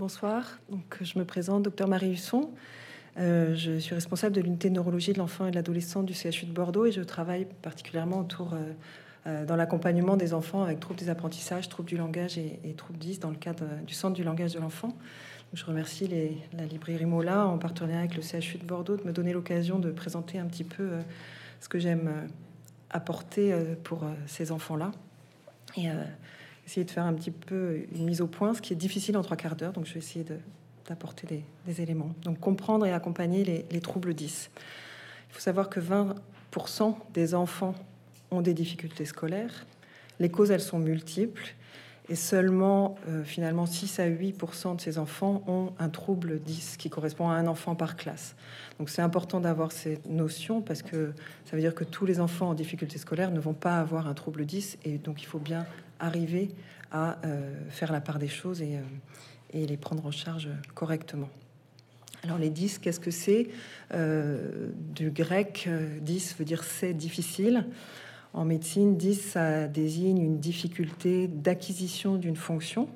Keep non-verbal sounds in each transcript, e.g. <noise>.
Bonsoir, donc, je me présente, docteur Marie Husson. Euh, je suis responsable de l'unité neurologie de l'enfant et de l'adolescent du CHU de Bordeaux et je travaille particulièrement autour euh, euh, dans l'accompagnement des enfants avec troubles des apprentissages, troubles du langage et, troubles 10 dans le cadre du centre du langage de l'enfant. Je remercie la librairie Mola en partenariat avec le CHU de Bordeaux de me donner l'occasion de présenter un petit peu ce que j'aime apporter pour ces enfants-là essayer de faire un petit peu une mise au point, ce qui est difficile en trois quarts d'heure. Donc je vais essayer d'apporter des, éléments. Donc comprendre et accompagner les, troubles 10. Il faut savoir que 20% des enfants ont des difficultés scolaires. Les causes, elles sont multiples. Et seulement, euh, finalement, 6 à 8% de ces enfants ont un trouble 10 qui correspond à un enfant par classe. Donc c'est important d'avoir cette notion parce que ça veut dire que tous les enfants en difficulté scolaire ne vont pas avoir un trouble 10 et donc il faut bien arriver à euh, faire la part des choses et, euh, et les prendre en charge correctement. Alors les 10, qu'est-ce que c'est euh, Du grec, 10 euh, veut dire c'est difficile. En médecine, 10, ça désigne une difficulté d'acquisition d'une fonction.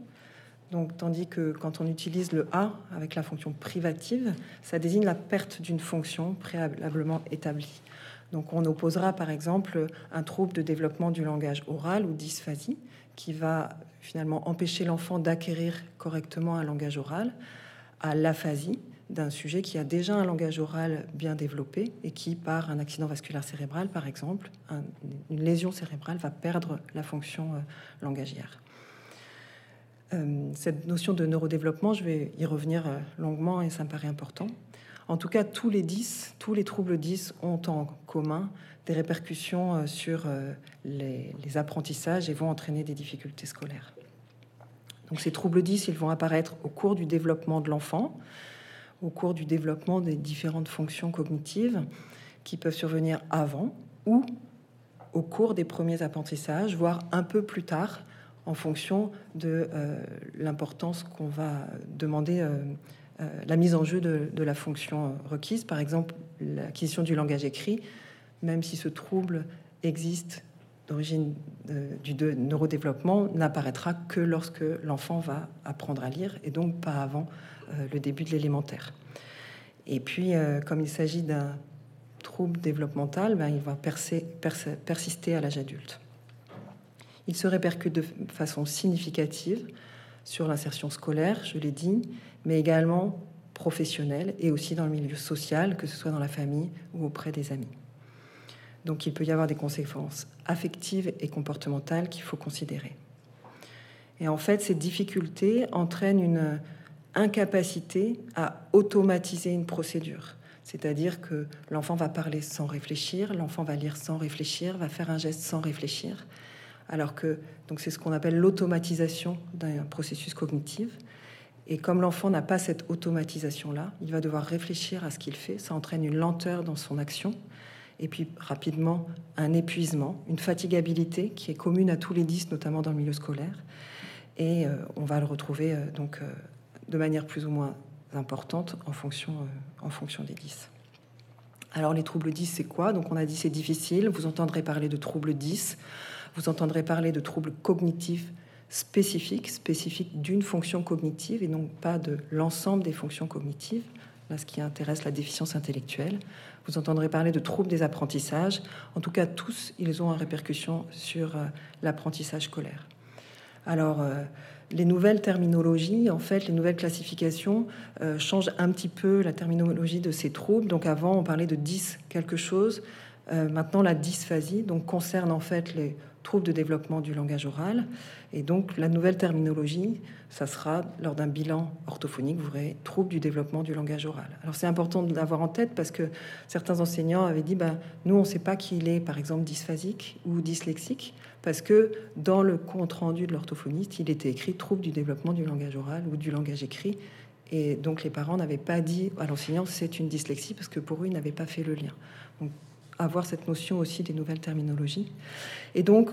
Donc, tandis que quand on utilise le A avec la fonction privative, ça désigne la perte d'une fonction préalablement établie. Donc, on opposera par exemple un trouble de développement du langage oral ou dysphasie, qui va finalement empêcher l'enfant d'acquérir correctement un langage oral, à l'aphasie d'un sujet qui a déjà un langage oral bien développé et qui, par un accident vasculaire cérébral, par exemple, une lésion cérébrale, va perdre la fonction euh, langagière. Euh, cette notion de neurodéveloppement, je vais y revenir euh, longuement et ça me paraît important. En tout cas, tous les 10, tous les troubles 10 ont en commun des répercussions euh, sur les, apprentissages et vont entraîner des difficultés scolaires. Donc ces troubles 10, ils vont apparaître au cours du développement de l'enfant, au cours du développement des différentes fonctions cognitives qui peuvent survenir avant ou au cours des premiers apprentissages, voire un peu plus tard, en fonction de euh, l'importance qu'on va demander la mise en jeu de, la fonction requise. Par exemple, l'acquisition du langage écrit même si ce trouble existe d'origine euh, du neurodéveloppement, n'apparaîtra que lorsque l'enfant va apprendre à lire et donc pas avant euh, le début de l'élémentaire. Et puis, euh, comme il s'agit d'un trouble développemental, ben, il va persister à l'âge adulte. Il se répercute de façon significative sur l'insertion scolaire, je l'ai dit, mais également professionnelle et aussi dans le milieu social, que ce soit dans la famille ou auprès des amis. Donc il peut y avoir des conséquences affectives et comportementales qu'il faut considérer. Et en fait, ces difficultés entraînent une incapacité à automatiser une procédure. C'est-à-dire que l'enfant va parler sans réfléchir, l'enfant va lire sans réfléchir, va faire un geste sans réfléchir. Alors que c'est ce qu'on appelle l'automatisation d'un processus cognitif. Et comme l'enfant n'a pas cette automatisation-là, il va devoir réfléchir à ce qu'il fait. Ça entraîne une lenteur dans son action et puis rapidement un épuisement, une fatigabilité qui est commune à tous les 10, notamment dans le milieu scolaire. Et euh, on va le retrouver euh, donc euh, de manière plus ou moins importante en fonction, en fonction des 10. Alors les troubles 10, c'est quoi? Donc on a dit c'est difficile, vous entendrez parler de troubles 10, vous entendrez parler de troubles cognitifs spécifiques, spécifiques d'une fonction cognitive et non pas de l'ensemble des fonctions cognitives là ce qui intéresse la déficience intellectuelle. Vous entendrez parler de troubles des apprentissages. En tout cas, tous, ils ont une répercussion sur euh, l'apprentissage scolaire. Alors, euh, les nouvelles terminologies, en fait, les nouvelles classifications euh, changent un petit peu la terminologie de ces troubles. Donc, avant, on parlait de 10 quelque chose. maintenant, la dysphasie donc, concerne en fait les troubles de développement du langage oral. Et donc, la nouvelle terminologie, ça sera lors d'un bilan orthophonique, vous verrez troubles du développement du langage oral. Alors, c'est important de l'avoir en tête parce que certains enseignants avaient dit ben, nous, on ne sait pas qu'il est, par exemple, dysphasique ou dyslexique, parce que dans le compte rendu de l'orthophoniste, il était écrit trouble du développement du langage oral ou du langage écrit. Et donc, les parents n'avaient pas dit à l'enseignant c'est une dyslexie parce que pour eux, ils n'avaient pas fait le lien. Avoir cette notion aussi des nouvelles terminologies. Et donc,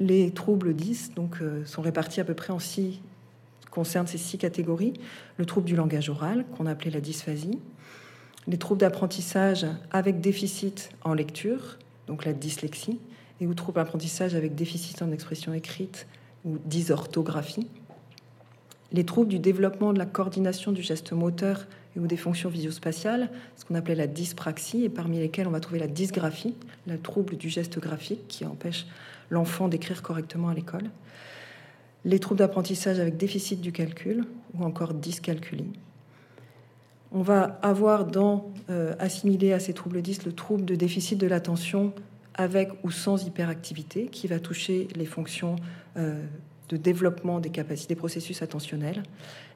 les troubles 10 donc, euh, sont répartis à peu près en six, concernent ces six catégories. Le trouble du langage oral, qu'on appelait la dysphasie. Les troubles d'apprentissage avec déficit en lecture, donc la dyslexie. Et ou troubles d'apprentissage avec déficit en expression écrite ou dysorthographie. les troubles du développement de la coordination du geste moteur ou des fonctions visuospatiales, ce qu'on appelait la dyspraxie, et parmi lesquels on va trouver la dysgraphie, le trouble du geste graphique qui empêche l'enfant d'écrire correctement à l'école, les troubles d'apprentissage avec déficit du calcul ou encore dyscalculie. On va avoir euh, assimilé à ces troubles 10 le trouble de déficit de l'attention avec ou sans hyperactivité qui va toucher les fonctions euh, de développement des capacités, des processus attentionnels.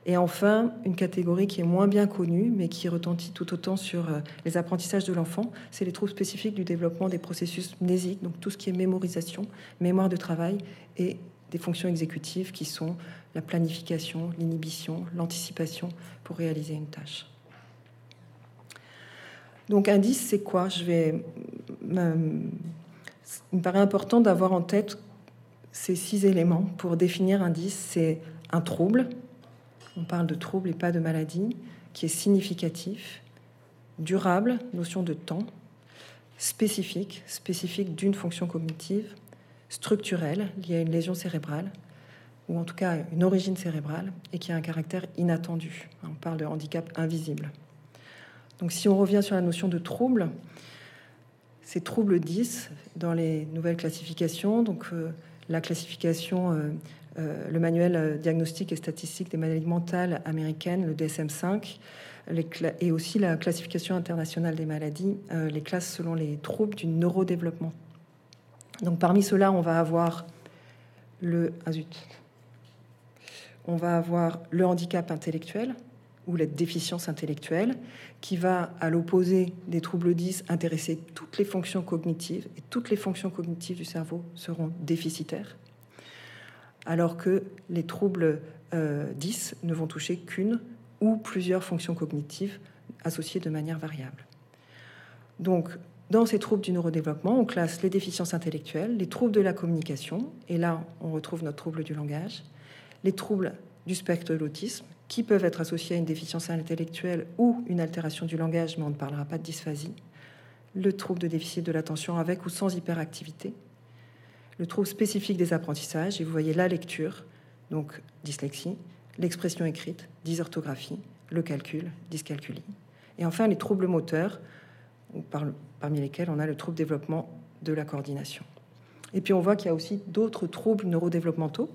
Et enfin, une catégorie qui est moins bien connue, mais qui retentit tout autant sur euh, les apprentissages de l'enfant, c'est les troubles spécifiques du développement des processus mnésiques, donc tout ce qui est mémorisation, mémoire de travail et des fonctions exécutives qui sont la planification, l'inhibition, l'anticipation pour réaliser une tâche. Donc indice, c'est quoi? Je vais. Il me paraît important d'avoir en tête ces six éléments pour définir indice. C'est un trouble, on parle de trouble et pas de maladie, qui est significatif, durable, notion de temps, spécifique, spécifique d'une fonction cognitive, structurelle, liée à une lésion cérébrale, ou en tout cas une origine cérébrale, et qui a un caractère inattendu. On parle de handicap invisible. Donc si on revient sur la notion de trouble, c'est trouble 10 dans les nouvelles classifications, donc euh, la classification euh, le manuel euh, diagnostique et statistique des maladies mentales américaines, le DSM-5, et aussi la classification internationale des maladies, euh, les classes selon les troubles du neurodéveloppement. Donc parmi ceux-là, on va avoir le ah on va avoir le handicap intellectuel ou la déficience intellectuelle, qui va, à l'opposé des troubles 10, intéresser toutes les fonctions cognitives, et toutes les fonctions cognitives du cerveau seront déficitaires alors que les troubles 10 euh, ne vont toucher qu'une ou plusieurs fonctions cognitives associées de manière variable. Donc, dans ces troubles du neurodéveloppement, on classe les déficiences intellectuelles, les troubles de la communication, et là, on retrouve notre trouble du langage, les troubles du spectre de l'autisme, qui peuvent être associés à une déficience intellectuelle ou une altération du langage, mais on ne parlera pas de dysphasie, le trouble de déficit de l'attention avec ou sans hyperactivité, le trouble spécifique des apprentissages, et vous voyez la lecture, donc dyslexie, l'expression écrite, dysorthographie, le calcul, dyscalculie. Et enfin, les troubles moteurs, parmi lesquels on a le trouble développement de la coordination. Et puis on voit qu'il y a aussi d'autres troubles neurodéveloppementaux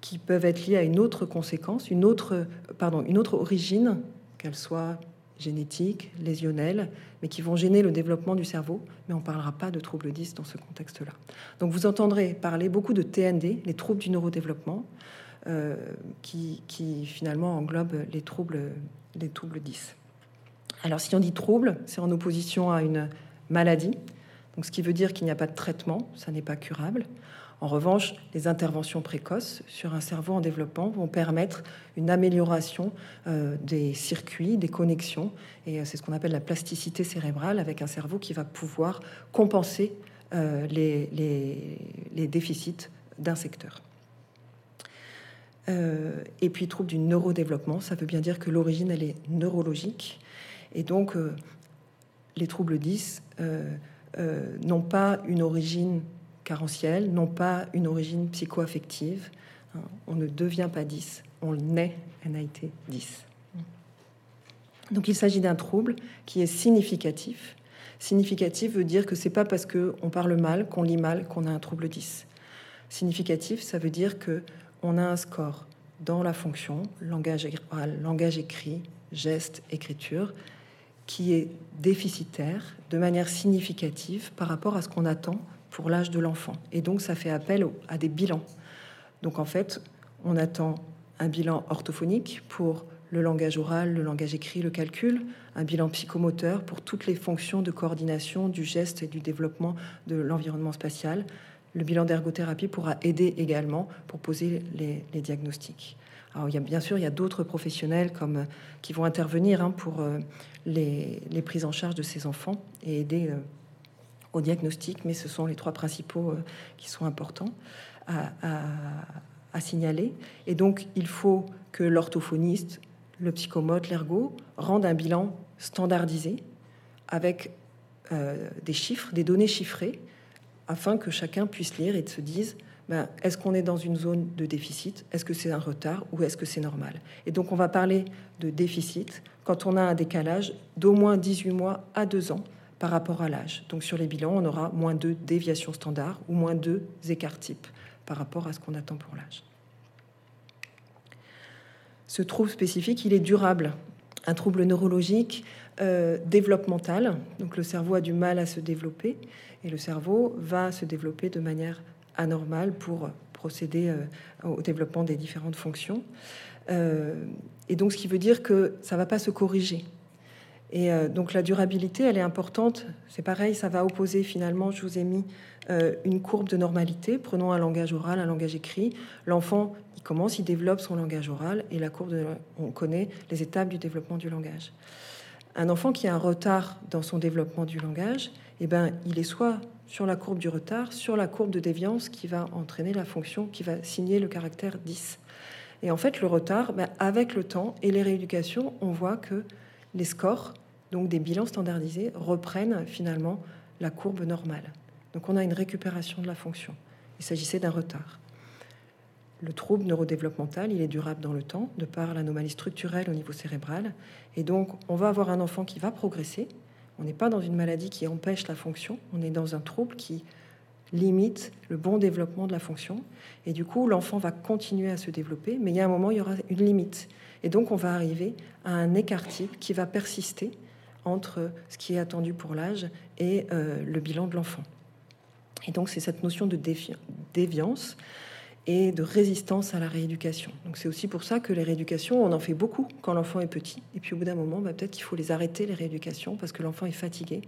qui peuvent être liés à une autre conséquence, une autre, pardon, une autre origine, qu'elle soit génétiques, lésionnels, mais qui vont gêner le développement du cerveau, mais on ne parlera pas de troubles 10 dans ce contexte-là. Donc vous entendrez parler beaucoup de TND, les troubles du neurodéveloppement, euh, qui, finalement englobent les troubles, les troubles 10. Alors si on dit trouble, c'est en opposition à une maladie, donc ce qui veut dire qu'il n'y a pas de traitement, ça n'est pas curable. En revanche, les interventions précoces sur un cerveau en développement vont permettre une amélioration euh, des circuits, des connexions, et euh, c'est ce qu'on appelle la plasticité cérébrale, avec un cerveau qui va pouvoir compenser euh, les, déficits d'un secteur. et puis, trouble du neurodéveloppement, ça veut bien dire que l'origine, elle est neurologique, et donc les troubles 10 n'ont pas une origine carentiels n'ont pas une origine psychoaffective. Hein, on ne devient pas 10, on naît NAIT 10. Donc il s'agit d'un trouble qui est significatif. Significatif veut dire que c'est pas parce qu'on parle mal, qu'on lit mal, qu'on a un trouble 10. Significatif, ça veut dire que on a un score dans la fonction langage oral, langage écrit, geste, écriture, qui est déficitaire de manière significative par rapport à ce qu'on attend pour l'âge de l'enfant. Et donc, ça fait appel à des bilans. Donc, en fait, on attend un bilan orthophonique pour le langage oral, le langage écrit, le calcul, un bilan psychomoteur pour toutes les fonctions de coordination du geste et du développement de l'environnement spatial. Le bilan d'ergothérapie pourra aider également pour poser les, diagnostics. Alors, il y a, bien sûr, il y a d'autres professionnels comme, qui vont intervenir hein, pour euh, les, les, prises en charge de ces enfants et aider euh, au diagnostic, mais ce sont les trois principaux euh, qui sont importants à, signaler. Et donc, il faut que l'orthophoniste, le psychomote, l'ergo rendent un bilan standardisé avec euh, des chiffres, des données chiffrées, afin que chacun puisse lire et se dise ben, est-ce qu'on est dans une zone de déficit? Est-ce que c'est un retard ou est-ce que c'est normal? Et donc on va parler de déficit. Quand on a un décalage d'au moins 18 mois à 2 ans par rapport à l'âge. Donc sur les bilans, on aura moins 2 déviations standards ou moins 2 écarts types par rapport à ce qu'on attend pour l'âge. Ce trouble spécifique, il est durable. Un trouble neurologique euh, développemental, donc le cerveau a du mal à se développer et le cerveau va se développer de manière anormale pour procéder euh, au développement des différentes fonctions. Euh, et donc ce qui veut dire que ça ne va pas se corriger. Et donc la durabilité, elle est importante. C'est pareil, ça va opposer finalement, je vous ai mis une courbe de normalité. Prenons un langage oral, un langage écrit. L'enfant, il commence, il développe son langage oral et la courbe, on connaît les étapes du développement du langage. Un enfant qui a un retard dans son développement du langage, eh ben, il est soit sur la courbe du retard, sur la courbe de déviance qui va entraîner la fonction, qui va signer le caractère 10. Et en fait, le retard, ben, avec le temps et les rééducations, on voit que les scores, donc des bilans standardisés, reprennent finalement la courbe normale. Donc on a une récupération de la fonction. Il s'agissait d'un retard. Le trouble neurodéveloppemental, il est durable dans le temps, de par l'anomalie structurelle au niveau cérébral. Et donc, on va avoir un enfant qui va progresser. On n'est pas dans une maladie qui empêche la fonction, on est dans un trouble qui limite le bon développement de la fonction. Et du coup, l'enfant va continuer à se développer, mais il y a un moment, il y aura une limite. Et donc, on va arriver à un écart type qui va persister entre ce qui est attendu pour l'âge et euh, le bilan de l'enfant. Et donc, c'est cette notion de déviance et de résistance à la rééducation. Donc c'est aussi pour ça que les rééducations, on en fait beaucoup quand l'enfant est petit. Et puis au bout d'un moment, bah, peut-être qu'il faut les arrêter, les rééducations, parce que l'enfant est fatigué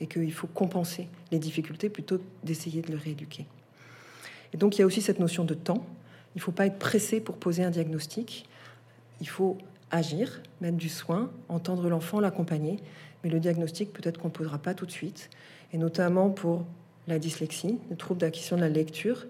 et qu'il faut compenser les difficultés plutôt d'essayer de le rééduquer. Et donc il y a aussi cette notion de temps. Il ne faut pas être pressé pour poser un diagnostic. Il faut agir, mettre du soin, entendre l'enfant, l'accompagner. Mais le diagnostic, peut-être qu'on ne posera pas tout de suite. Et notamment pour la dyslexie, le trouble d'acquisition de la lecture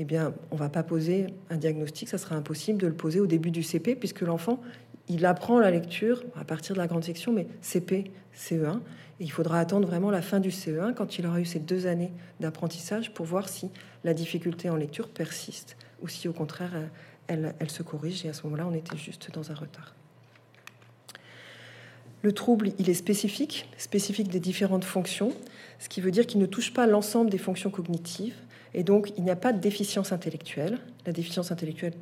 eh bien, on va pas poser un diagnostic, ça sera impossible de le poser au début du CP, puisque l'enfant, il apprend la lecture à partir de la grande section, mais CP, CE1, et il faudra attendre vraiment la fin du CE1, quand il aura eu ces deux années d'apprentissage, pour voir si la difficulté en lecture persiste, ou si au contraire, elle, se corrige, et à ce moment-là, on était juste dans un retard. Le trouble, il est spécifique, spécifique des différentes fonctions, ce qui veut dire qu'il ne touche pas l'ensemble des fonctions cognitives, et donc, il n'y a pas de déficience intellectuelle. La déficience intellectuelle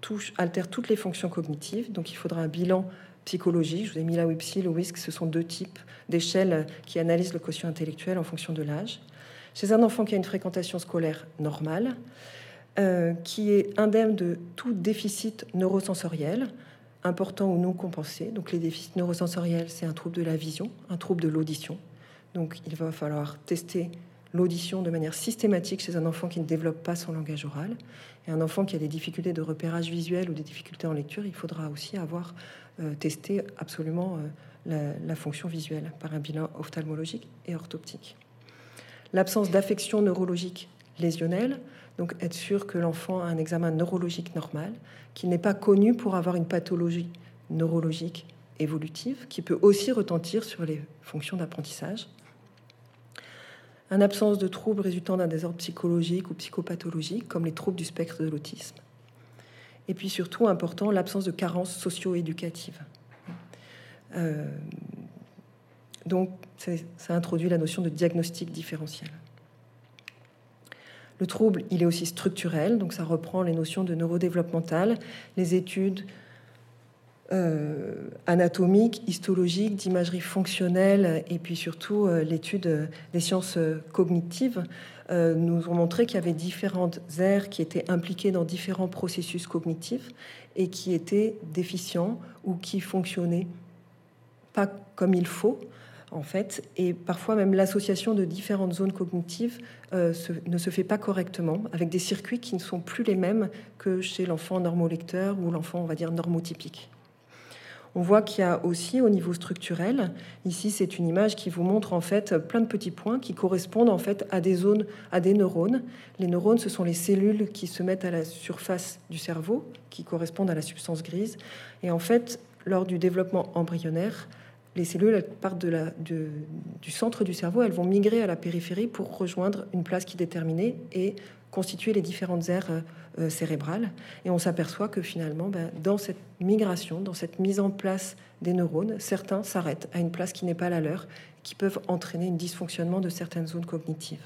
touche, altère toutes les fonctions cognitives. Donc, il faudra un bilan psychologique. Je vous ai mis la WIPSI, le WISC, ce sont deux types d'échelles qui analysent le quotient intellectuel en fonction de l'âge. Chez un enfant qui a une fréquentation scolaire normale, euh, qui est indemne de tout déficit neurosensoriel, important ou non compensé. Donc les déficits neurosensoriels, c'est un trouble de la vision, un trouble de l'audition. Donc il va falloir tester l'audition de manière systématique chez un enfant qui ne développe pas son langage oral. Et un enfant qui a des difficultés de repérage visuel ou des difficultés en lecture, il faudra aussi avoir euh, testé absolument euh, la, fonction visuelle par un bilan ophtalmologique et orthoptique. L'absence d'affection neurologique lésionnelle, donc être sûr que l'enfant a un examen neurologique normal, qu'il n'est pas connu pour avoir une pathologie neurologique évolutive, qui peut aussi retentir sur les fonctions d'apprentissage une absence de troubles résultant d'un désordre psychologique ou psychopathologique, comme les troubles du spectre de l'autisme. Et puis surtout, important, l'absence de carences socio-éducatives. Euh, donc, ça introduit la notion de diagnostic différentiel. Le trouble, il est aussi structurel, donc ça reprend les notions de neurodéveloppemental, les études euh, anatomique, histologique, d'imagerie fonctionnelle et puis surtout euh, l'étude des sciences cognitives euh, nous ont montré qu'il y avait différentes aires qui étaient impliquées dans différents processus cognitifs et qui étaient déficients ou qui fonctionnaient pas comme il faut en fait, et parfois même l'association de différentes zones cognitives ne se fait pas correctement, avec des circuits qui ne sont plus les mêmes que chez l'enfant normolecteur ou l'enfant, on va dire, normotypique. On voit qu'il y a aussi au niveau structurel, ici c'est une image qui vous montre en fait plein de petits points qui correspondent en fait à des zones, à des neurones. Les neurones, ce sont les cellules qui se mettent à la surface du cerveau, qui correspondent à la substance grise. Et en fait, lors du développement embryonnaire, les cellules partent du centre du cerveau, elles vont migrer à la périphérie pour rejoindre une place qui est déterminée et constituer les différentes aires euh, euh, cérébrales. Et on s'aperçoit que finalement, ben, dans cette migration, dans cette mise en place des neurones, certains s'arrêtent à une place qui n'est pas la leur, qui peuvent entraîner un dysfonctionnement de certaines zones cognitives.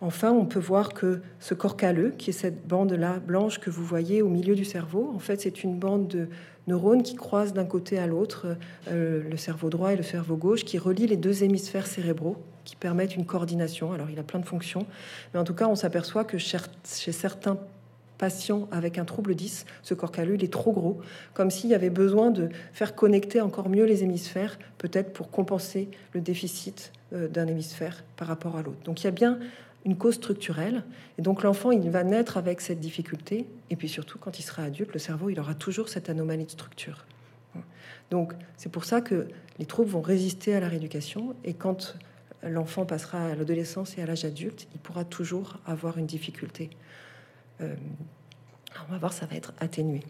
Enfin, on peut voir que ce corps calleux, qui est cette bande-là blanche que vous voyez au milieu du cerveau, en fait, c'est une bande de neurones qui croisent d'un côté à l'autre euh, le cerveau droit et le cerveau gauche, qui relie les deux hémisphères cérébraux, qui permettent une coordination. Alors, il a plein de fonctions, mais en tout cas, on s'aperçoit que chez certains patients avec un trouble 10, ce corps calleux, il est trop gros, comme s'il y avait besoin de faire connecter encore mieux les hémisphères, peut-être pour compenser le déficit euh, d'un hémisphère par rapport à l'autre. Donc il y a bien une cause structurelle. Et donc l'enfant, il va naître avec cette difficulté. Et puis surtout, quand il sera adulte, le cerveau, il aura toujours cette anomalie de structure. Donc c'est pour ça que les troubles vont résister à la rééducation. Et quand l'enfant passera à l'adolescence et à l'âge adulte, il pourra toujours avoir une difficulté. Euh, on va voir, ça va être atténué.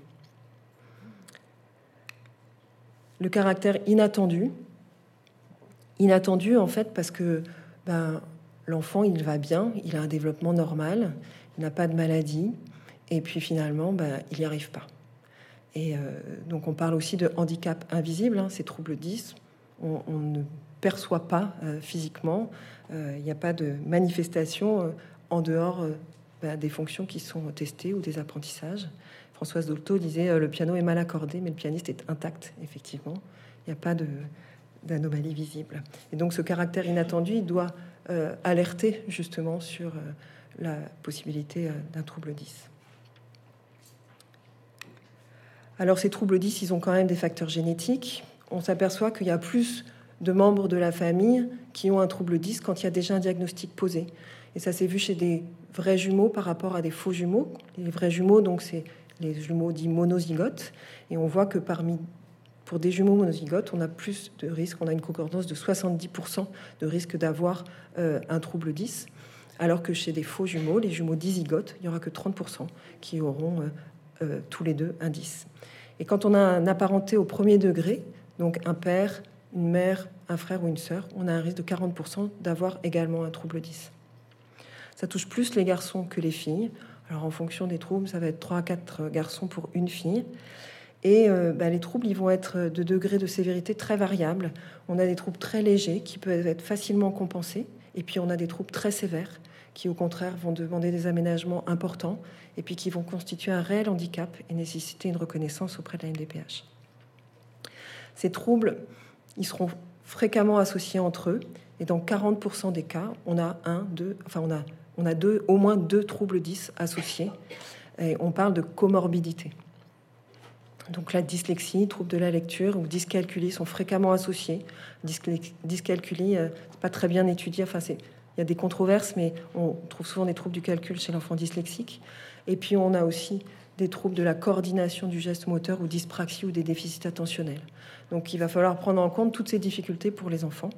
Le caractère inattendu, inattendu en fait parce que ben, l'enfant, il va bien, il a un développement normal, il n'a pas de maladie, et puis finalement, ben, il n'y arrive pas. Et euh, donc on parle aussi de handicap invisible, hein, ces troubles 10, on, ne perçoit pas euh, physiquement, euh, il n'y a pas de manifestation en dehors ben, des fonctions qui sont testées ou des apprentissages. Françoise Dolto disait le piano est mal accordé, mais le pianiste est intact, effectivement. Il n'y a pas d'anomalie visible. Et donc ce caractère inattendu, il doit euh, justement sur euh, la possibilité euh, d'un trouble 10. Alors ces troubles 10, ils ont quand même des facteurs génétiques. On s'aperçoit qu'il y a plus de membres de la famille qui ont un trouble 10 quand il y a déjà un diagnostic posé. Et ça s'est vu chez des vrais jumeaux par rapport à des faux jumeaux. Les vrais jumeaux, donc c'est les jumeaux dits monozygotes. Et on voit que parmi pour des jumeaux monozygotes, on a plus de risques, on a une concordance de 70% de risque d'avoir euh, un trouble 10, alors que chez des faux jumeaux, les jumeaux dizygotes, il n'y aura que 30% qui auront euh, euh, tous les deux un 10. Et quand on a un apparenté au premier degré, donc un père, une mère, un frère ou une sœur, on a un risque de 40% d'avoir également un trouble 10. Ça touche plus les garçons que les filles. Alors en fonction des troubles, ça va être 3 à 4 garçons pour une fille. Et euh, bah, les troubles, ils vont être de degrés de sévérité très variables. On a des troubles très légers qui peuvent être facilement compensés, et puis on a des troubles très sévères qui, au contraire, vont demander des aménagements importants, et qui vont constituer un réel handicap et nécessiter une reconnaissance auprès de la MDPH. Ces troubles, ils seront fréquemment associés entre eux, et dans 40% des cas, on a au moins deux troubles 10 associés, on parle de comorbidité. Donc la dyslexie, trouble de la lecture ou dyscalculie sont fréquemment associés. Dyscalculie, euh, pas très bien étudié. Enfin, il y a des controverses, mais on trouve souvent des troubles du calcul chez l'enfant dyslexique. Et puis on a aussi des troubles de la coordination du geste moteur ou dyspraxie ou des déficits attentionnels. Donc il va falloir prendre en compte toutes ces difficultés pour les enfants.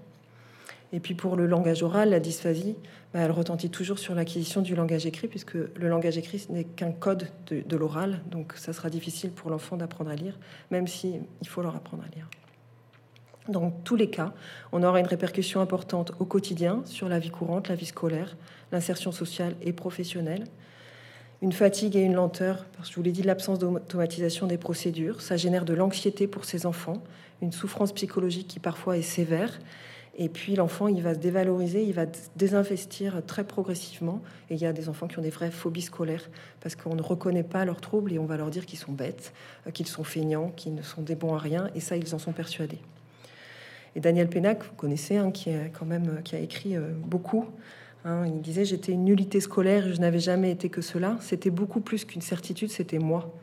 Et puis pour le langage oral, la dysphasie, bah, elle retentit toujours sur l'acquisition du langage écrit, puisque le langage écrit n'est qu'un code de, l'oral, donc ça sera difficile pour l'enfant d'apprendre à lire, même si faut leur apprendre à lire. Dans tous les cas, on aura une répercussion importante au quotidien sur la vie courante, la vie scolaire, l'insertion sociale et professionnelle. Une fatigue et une lenteur, parce que je vous l'ai dit, l'absence d'automatisation des procédures, ça génère de l'anxiété pour ces enfants, une souffrance psychologique qui parfois est sévère, et puis l'enfant, il va se dévaloriser, il va désinvestir très progressivement. Et il y a des enfants qui ont des vraies phobies scolaires parce qu'on ne reconnaît pas leurs troubles et on va leur dire qu'ils sont bêtes, euh, qu'ils sont feignants, qu'ils ne sont des bons à rien. Et ça, ils en sont persuadés. Et Daniel Pénac, vous connaissez, hein, qui, a quand même, qui a écrit euh, beaucoup. Hein, il disait J'étais une nullité scolaire, je n'avais jamais été que cela. C'était beaucoup plus qu'une certitude, c'était moi.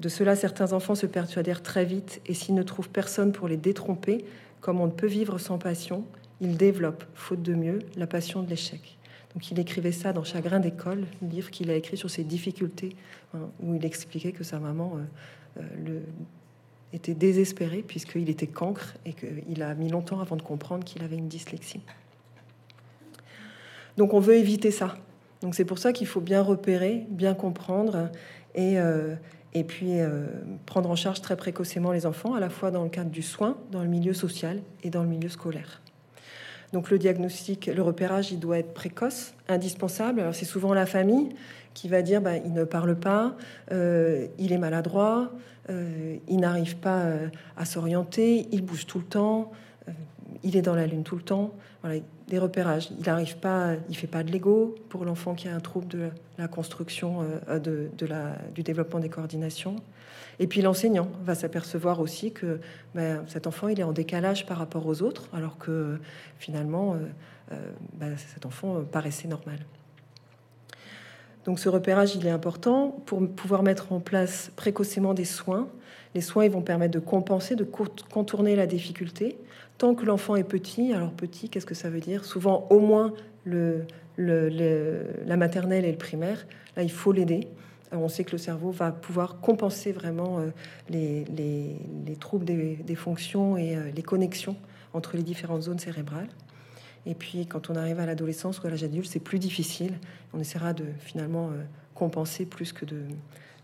De cela, certains enfants se persuadèrent très vite, et s'ils ne trouvent personne pour les détromper, comme on ne peut vivre sans passion, il développe, faute de mieux, la passion de l'échec. Donc il écrivait ça dans Chagrin d'école, livre qu'il a écrit sur ses difficultés, hein, où il expliquait que sa maman euh, euh, le, était désespérée puisqu'il était cancre et qu'il a mis longtemps avant de comprendre qu'il avait une dyslexie. Donc on veut éviter ça. Donc c'est pour ça qu'il faut bien repérer, bien comprendre et, euh, et puis prendre en charge très précocement les enfants, à la fois dans le cadre du soin, dans le milieu social et dans le milieu scolaire. Donc le diagnostic, le repérage, il doit être précoce, indispensable. Alors c'est souvent la famille qui va dire bah, il ne parle pas, euh, il est maladroit, euh, il n'arrive pas euh, à s'orienter, il bouge tout le temps, il est dans la lune tout le temps. Voilà, des repérages. Il n'arrive pas, il fait pas de Lego pour l'enfant qui a un trouble de la construction, de, la, du développement des coordinations. Et puis l'enseignant va s'apercevoir aussi que ben, cet enfant il est en décalage par rapport aux autres, alors que finalement ben, cet enfant paraissait normal. Donc ce repérage, il est important pour pouvoir mettre en place précocement des soins. Les soins, ils vont permettre de compenser, de contourner la difficulté. Tant que l'enfant est petit, alors petit, qu'est-ce que ça veut dire? Souvent au moins le, la maternelle et le primaire. Là, il faut l'aider. On sait que le cerveau va pouvoir compenser vraiment euh, les, troubles des, fonctions et euh, les connexions entre les différentes zones cérébrales. Et puis quand on arrive à l'adolescence ou à l'âge adulte, c'est plus difficile. On essaiera de finalement euh, compenser plus que de,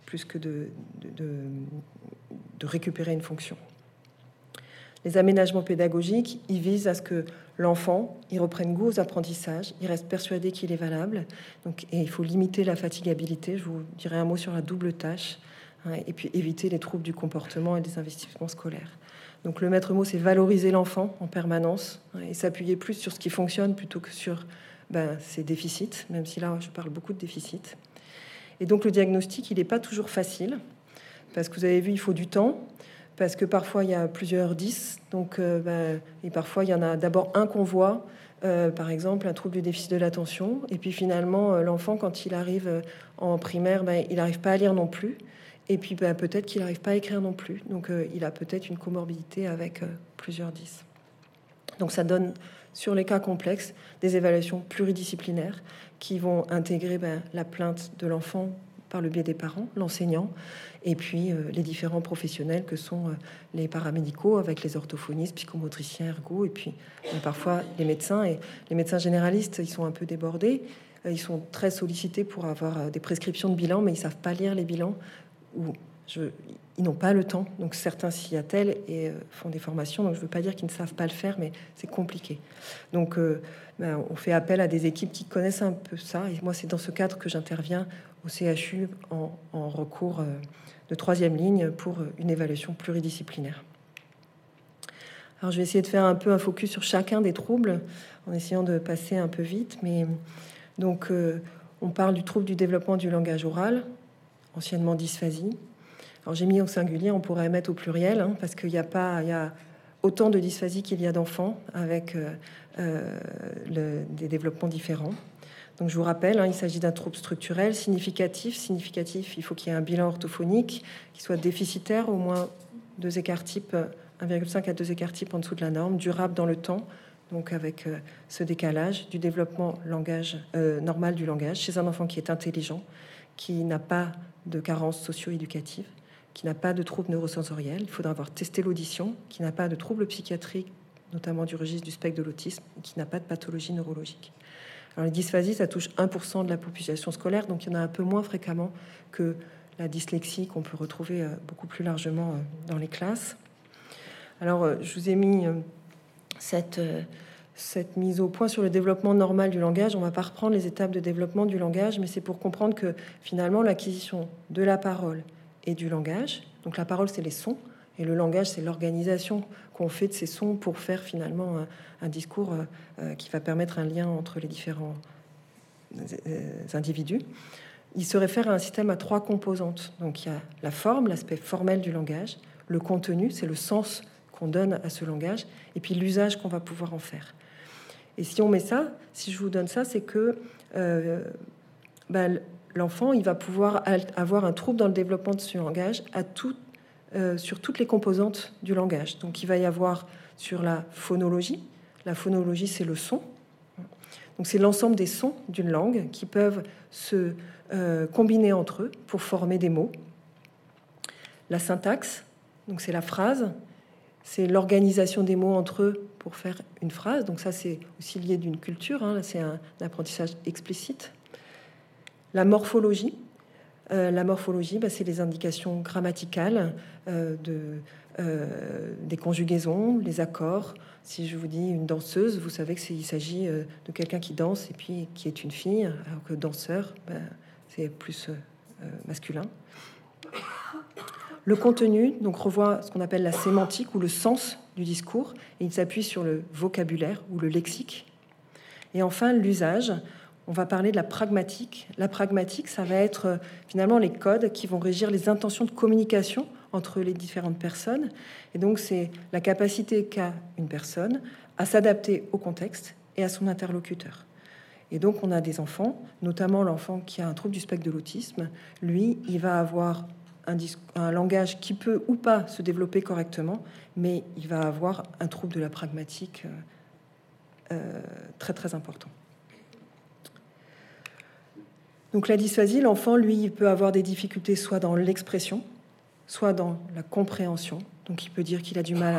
plus que de, récupérer une fonction. Les aménagements pédagogiques, ils visent à ce que l'enfant, il reprenne goût aux apprentissages, il reste persuadé qu'il est valable. Donc, et il faut limiter la fatigabilité. Je vous dirai un mot sur la double tâche. Hein, et puis éviter les troubles du comportement et des investissements scolaires. Donc le maître mot, c'est valoriser l'enfant en permanence hein, et s'appuyer plus sur ce qui fonctionne plutôt que sur ben, ses déficits, même si là, je parle beaucoup de déficits. Et donc le diagnostic, il n'est pas toujours facile, parce que vous avez vu, il faut du temps, parce que parfois il y a plusieurs 10, donc, euh, ben, et parfois il y en a d'abord un qu'on voit, euh, par exemple un trouble du déficit de l'attention, et puis finalement euh, l'enfant, quand il arrive en primaire, ben, il n'arrive pas à lire non plus. Et puis bah, peut-être qu'il n'arrive pas à écrire non plus. Donc il a peut-être une comorbidité avec plusieurs 10. Donc ça donne sur les cas complexes des évaluations pluridisciplinaires qui vont intégrer la plainte de l'enfant par le biais des parents, l'enseignant, et puis euh, les différents professionnels que sont les paramédicaux avec les orthophonistes, psychomotriciens, ergo, et puis parfois les médecins. Et les médecins généralistes, ils sont un peu débordés. Ils sont très sollicités pour avoir des prescriptions de bilan, mais ils savent pas lire les bilans où ils n'ont pas le temps. Donc certains s'y attellent et euh, font des formations. Donc je ne veux pas dire qu'ils ne savent pas le faire, mais c'est compliqué. Donc euh, ben, on fait appel à des équipes qui connaissent un peu ça. Et moi, c'est dans ce cadre que j'interviens au CHU en, recours euh, de troisième ligne pour une évaluation pluridisciplinaire. Alors je vais essayer de faire un peu un focus sur chacun des troubles en essayant de passer un peu vite. Mais donc on parle du trouble du développement du langage oral, anciennement dysphasie. Alors j'ai mis au singulier, on pourrait mettre au pluriel, hein, parce qu'il n'y a pas, il y a autant de dysphasie qu'il y a d'enfants avec euh, euh, des développements différents. Donc je vous rappelle, hein, il s'agit d'un trouble structurel significatif. Significatif, il faut qu'il y ait un bilan orthophonique qui soit déficitaire, au moins deux écarts types, 1,5 à 2 écarts types en dessous de la norme, durable dans le temps, donc avec euh, ce décalage du développement langage, normal du langage chez un enfant qui est intelligent, qui n'a pas de carence socio-éducative, qui n'a pas de troubles neurosensoriels. Il faudra avoir testé l'audition, qui n'a pas de troubles psychiatriques, notamment du registre du spectre de l'autisme, qui n'a pas de pathologie neurologique. Alors, les dysphasies, ça touche 1% de la population scolaire, donc il y en a un peu moins fréquemment que la dyslexie qu'on peut retrouver euh, beaucoup plus largement euh, dans les classes. Alors, euh, je vous ai mis cette cette mise au point sur le développement normal du langage. On ne va pas reprendre les étapes de développement du langage, mais c'est pour comprendre que finalement l'acquisition de la parole et du langage, donc la parole c'est les sons, et le langage c'est l'organisation qu'on fait de ces sons pour faire finalement un, discours euh, euh, qui va permettre un lien entre les différents euh, individus. Il se réfère à un système à trois composantes. Donc il y a la forme, l'aspect formel du langage, le contenu, c'est le sens qu'on donne à ce langage, et puis l'usage qu'on va pouvoir en faire. Et si on met ça, si je vous donne ça, c'est que bah, l'enfant, il va pouvoir avoir un trouble dans le développement de son langage à tout, euh, sur toutes les composantes du langage. Donc il va y avoir sur la phonologie. La phonologie, c'est le son. Donc c'est l'ensemble des sons d'une langue qui peuvent se euh, combiner entre eux pour former des mots. La syntaxe, donc c'est la phrase, c'est l'organisation des mots entre eux pour faire une phrase. Donc ça, c'est aussi lié d'une culture. Hein. C'est un, apprentissage explicite. La morphologie. La morphologie, bah, c'est les indications grammaticales de, des conjugaisons, les accords. Si je vous dis une danseuse, vous savez qu'il s'agit de quelqu'un qui danse et puis qui est une fille, alors que danseur, bah, c'est plus masculin. Le contenu donc revoit ce qu'on appelle la sémantique ou le sens du discours et il s'appuie sur le vocabulaire ou le lexique. Et enfin, l'usage. On va parler de la pragmatique. La pragmatique, ça va être euh, finalement les codes qui vont régir les intentions de communication entre les différentes personnes. Et donc, c'est la capacité qu'a une personne à s'adapter au contexte et à son interlocuteur. Et donc, on a des enfants, notamment l'enfant qui a un trouble du spectre de l'autisme. Lui, il va avoir un, langage qui peut ou pas se développer correctement, mais il va avoir un trouble de la pragmatique euh, euh, très très important. Donc la dysphasie, l'enfant, lui, il peut avoir des difficultés soit dans l'expression, soit dans la compréhension. Donc il peut dire qu'il a du mal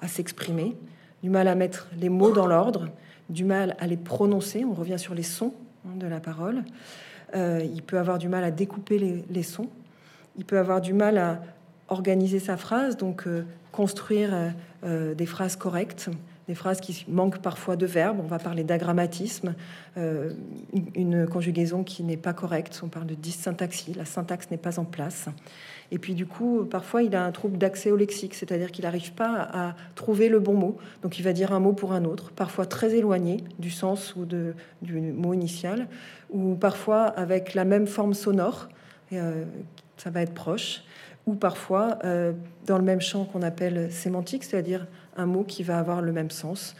à, s'exprimer, du mal à mettre les mots dans l'ordre, du mal à les prononcer. On revient sur les sons hein, de la parole. Euh, il peut avoir du mal à découper les sons il peut avoir du mal à organiser sa phrase, donc euh, construire euh, des phrases correctes, des phrases qui manquent parfois de verbes. On va parler d'agrammatisme, une, conjugaison qui n'est pas correcte. On parle de dysyntaxie, la syntaxe n'est pas en place. Et puis du coup, parfois, il a un trouble d'accès au lexique, c'est-à-dire qu'il n'arrive pas à trouver le bon mot. Donc il va dire un mot pour un autre, parfois très éloigné du sens ou du mot initial, ou parfois avec la même forme sonore ça va être proche, ou parfois euh, dans le même champ qu'on appelle sémantique, c'est-à-dire un mot qui va avoir le même sens.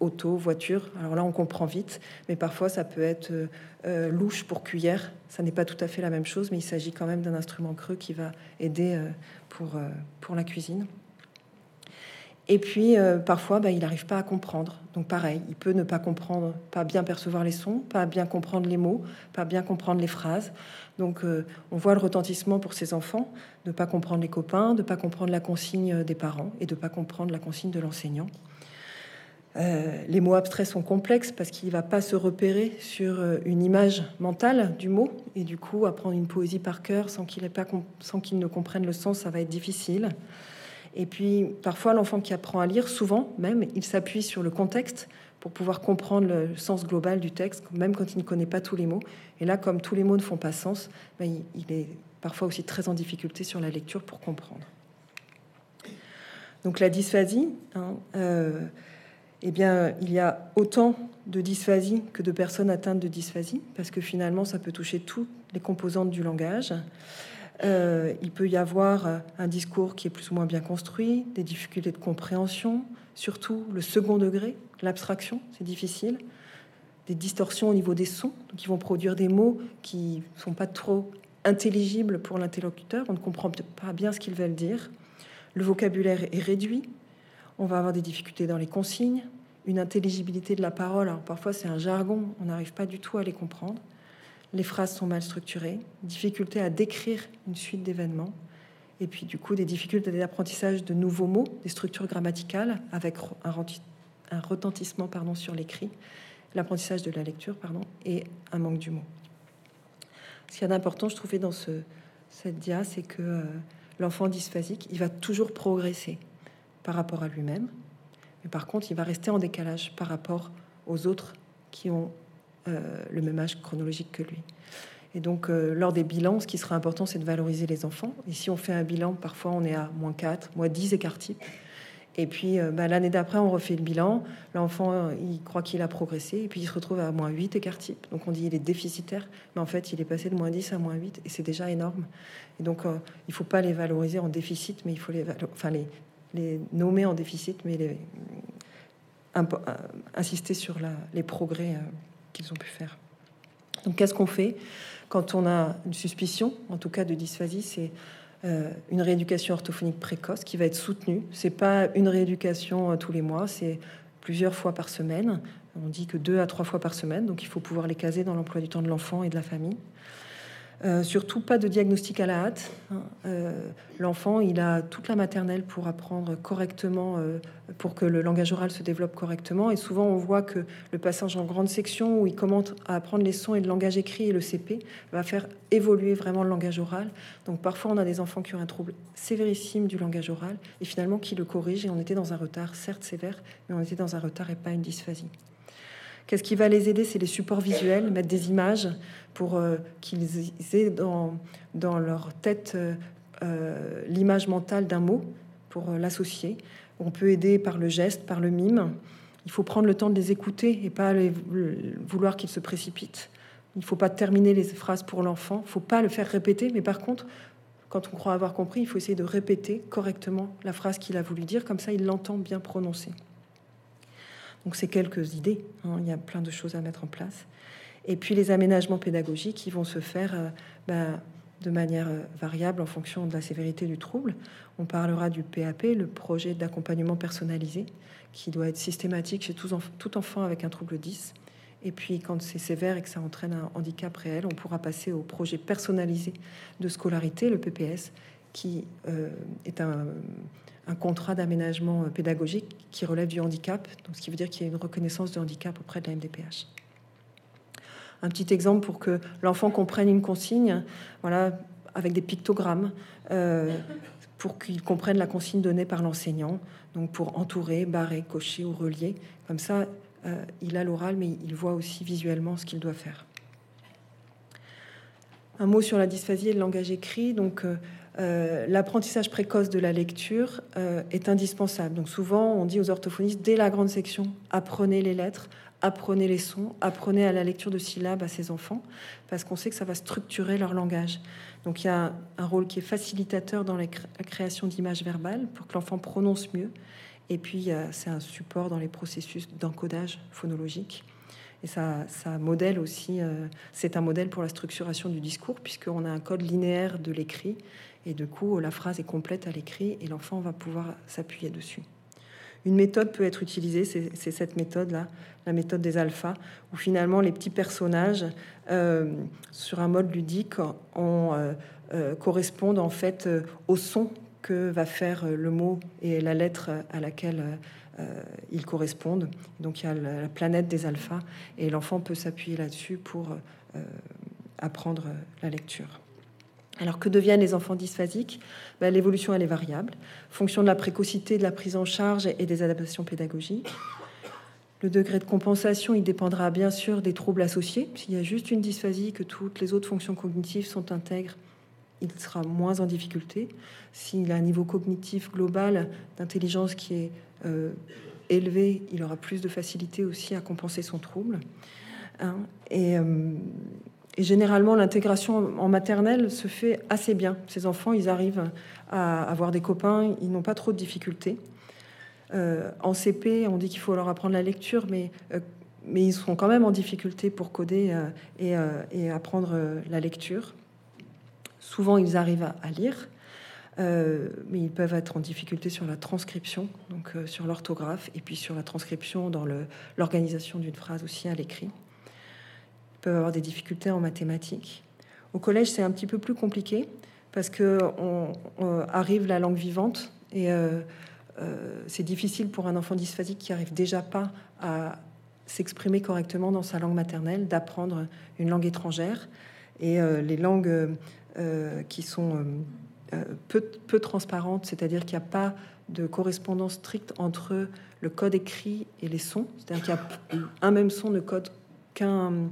Auto, voiture, alors là on comprend vite, mais parfois ça peut être euh, euh, louche pour cuillère, ça n'est pas tout à fait la même chose, mais il s'agit quand même d'un instrument creux qui va aider pour, pour la cuisine. Et puis parfois bah, il n'arrive pas à comprendre, donc pareil, il peut ne pas comprendre, pas bien percevoir les sons, pas bien comprendre les mots, pas bien comprendre les phrases. Donc euh, on voit le retentissement pour ces enfants de ne pas comprendre les copains, de ne pas comprendre la consigne des parents et de ne pas comprendre la consigne de l'enseignant. Euh, les mots abstraits sont complexes parce qu'il ne va pas se repérer sur euh, une image mentale du mot et du coup apprendre une poésie par cœur sans qu'il ne comprenne le sens, ça va être difficile. Et puis parfois l'enfant qui apprend à lire, souvent même, il s'appuie sur le contexte pour pouvoir comprendre le sens global du texte, même quand il ne connaît pas tous les mots. Et là, comme tous les mots ne font pas sens, ben, il est parfois aussi très en difficulté sur la lecture pour comprendre. Donc la dysphasie, hein, euh, eh bien, il y a autant de dysphasie que de personnes atteintes de dysphasie, parce que finalement, ça peut toucher toutes les composantes du langage. Euh, il peut y avoir un discours qui est plus ou moins bien construit, des difficultés de compréhension, surtout le second degré, l'abstraction, c'est difficile, des distorsions au niveau des sons, qui vont produire des mots qui ne sont pas trop intelligibles pour l'interlocuteur, on ne comprend pas bien ce qu'ils veulent dire, le vocabulaire est réduit, on va avoir des difficultés dans les consignes, une intelligibilité de la parole, alors parfois c'est un jargon, on n'arrive pas du tout à les comprendre, les phrases sont mal structurées, difficulté à décrire une suite d'événements, et puis du coup des difficultés d'apprentissage de nouveaux mots, des structures grammaticales avec un, retentissement pardon, sur l'écrit, l'apprentissage de la lecture pardon, et un manque du mot. Ce qu'il y a d'important, je trouvais dans ce, cette dia, c'est que euh, l'enfant dysphasique, il va toujours progresser par rapport à lui-même, mais par contre, il va rester en décalage par rapport aux autres qui ont le même âge chronologique que lui. Et donc, euh, lors des bilans, ce qui sera important, c'est de valoriser les enfants. Et si on fait un bilan, parfois on est à moins 4, moins 10 écart types. Et puis, euh, bah, l'année d'après, on refait le bilan. L'enfant, euh, il croit qu'il a progressé. Et puis, il se retrouve à moins 8 écart types. Donc, on dit il est déficitaire. Mais en fait, il est passé de moins 10 à moins 8. Et c'est déjà énorme. Et donc, il ne faut pas les valoriser en déficit, mais il faut les, nommer en déficit, mais les, insister sur les progrès qu'ils ont pu faire. Donc, qu'est-ce qu'on fait quand on a une suspicion, en tout cas de dysphasie, c'est euh, une rééducation orthophonique précoce qui va être soutenue. C'est pas une rééducation euh, tous les mois, c'est plusieurs fois par semaine. On dit que deux à trois fois par semaine, donc il faut pouvoir les caser dans l'emploi du temps de l'enfant et de la famille. Euh, surtout pas de diagnostic à la hâte. Hein. Euh, l'enfant, il a toute la maternelle pour apprendre correctement, euh, pour que le langage oral se développe correctement. Et souvent, on voit que le passage en grande section, où il commence à apprendre les sons et le langage écrit et le CP, va faire évoluer vraiment le langage oral. Donc parfois, on a des enfants qui ont un trouble sévérissime du langage oral et finalement qui le corrigent. Et on était dans un retard, certes sévère, mais on était dans un retard et pas une dysphasie. Qu'est-ce qui va les aider? C'est les supports visuels, mettre des images pour euh, qu'ils aient dans, leur tête euh, euh, l'image mentale d'un mot pour l'associer. On peut aider par le geste, par le mime. Il faut prendre le temps de les écouter et pas les, vouloir qu'ils se précipitent. Il ne faut pas terminer les phrases pour l'enfant. Il ne faut pas le faire répéter, mais par contre, quand on croit avoir compris, il faut essayer de répéter correctement la phrase qu'il a voulu dire, comme ça il l'entend bien prononcer. Donc c'est quelques idées, hein. il y a plein de choses à mettre en place. Et puis les aménagements pédagogiques qui vont se faire euh, bah, de manière euh, variable en fonction de la sévérité du trouble. On parlera du PAP, le projet d'accompagnement personnalisé, qui doit être systématique chez tout, enfant avec un trouble 10. Et puis quand c'est sévère et que ça entraîne un handicap réel, on pourra passer au projet personnalisé de scolarité, le PPS, qui euh, est un, un contrat d'aménagement pédagogique qui relève du handicap, donc ce qui veut dire qu'il y a une reconnaissance de handicap auprès de la MDPH. Un petit exemple pour que l'enfant comprenne une consigne, voilà, avec des pictogrammes, euh, pour qu'il comprenne la consigne donnée par l'enseignant, donc pour entourer, barrer, cocher ou relier. Comme ça, euh, il a l'oral, mais il voit aussi visuellement ce qu'il doit faire. Un mot sur la dysphasie et le langage écrit. Donc, euh, l'apprentissage précoce de la lecture est indispensable. Donc souvent, on dit aux orthophonistes, dès la grande section, apprenez les lettres, apprenez les sons, apprenez à la lecture de syllabes à ces enfants, parce qu'on sait que ça va structurer leur langage. Donc il y a un rôle qui est facilitateur dans la création d'images verbales pour que l'enfant prononce mieux. Et puis c'est un support dans les processus d'encodage phonologique. Et ça, ça modèle aussi, euh, c'est un modèle pour la structuration du discours, puisqu'on a un code linéaire de l'écrit et du coup, la phrase est complète à l'écrit et l'enfant va pouvoir s'appuyer dessus. Une méthode peut être utilisée, c'est cette méthode-là, la méthode des alphas, où finalement les petits personnages, euh, sur un mode ludique, euh, euh, correspondent en fait au son que va faire le mot et la lettre à laquelle ils correspondent. Donc il y a la planète des alphas, et l'enfant peut s'appuyer là-dessus pour apprendre la lecture. Alors que deviennent les enfants dysphasiques? Ben, L'évolution elle est variable, fonction de la précocité de la prise en charge et des adaptations pédagogiques. Le degré de compensation, il dépendra bien sûr des troubles associés. S'il y a juste une dysphasie, que toutes les autres fonctions cognitives sont intègres, il sera moins en difficulté. S'il a un niveau cognitif global d'intelligence qui est euh, élevé, il aura plus de facilité aussi à compenser son trouble. Hein. et euh, et généralement, l'intégration en maternelle se fait assez bien. Ces enfants, ils arrivent à avoir des copains, ils n'ont pas trop de difficultés. Euh, en CP, on dit qu'il faut leur apprendre la lecture, mais, euh, mais ils seront quand même en difficulté pour coder euh, et, apprendre la lecture. Souvent, ils arrivent à, à lire, mais ils peuvent être en difficulté sur la transcription, donc sur l'orthographe, et puis sur la transcription dans l'organisation d'une phrase aussi à l'écrit peuvent avoir des difficultés en mathématiques. Au collège, c'est un petit peu plus compliqué parce que on, arrive la langue vivante et euh, euh, c'est difficile pour un enfant dysphasique qui arrive déjà pas à s'exprimer correctement dans sa langue maternelle d'apprendre une langue étrangère et euh, les langues qui sont peu, peu transparentes, c'est-à-dire qu'il n'y a pas de correspondance stricte entre le code écrit et les sons, c'est-à-dire qu'il y a un même son ne code qu'un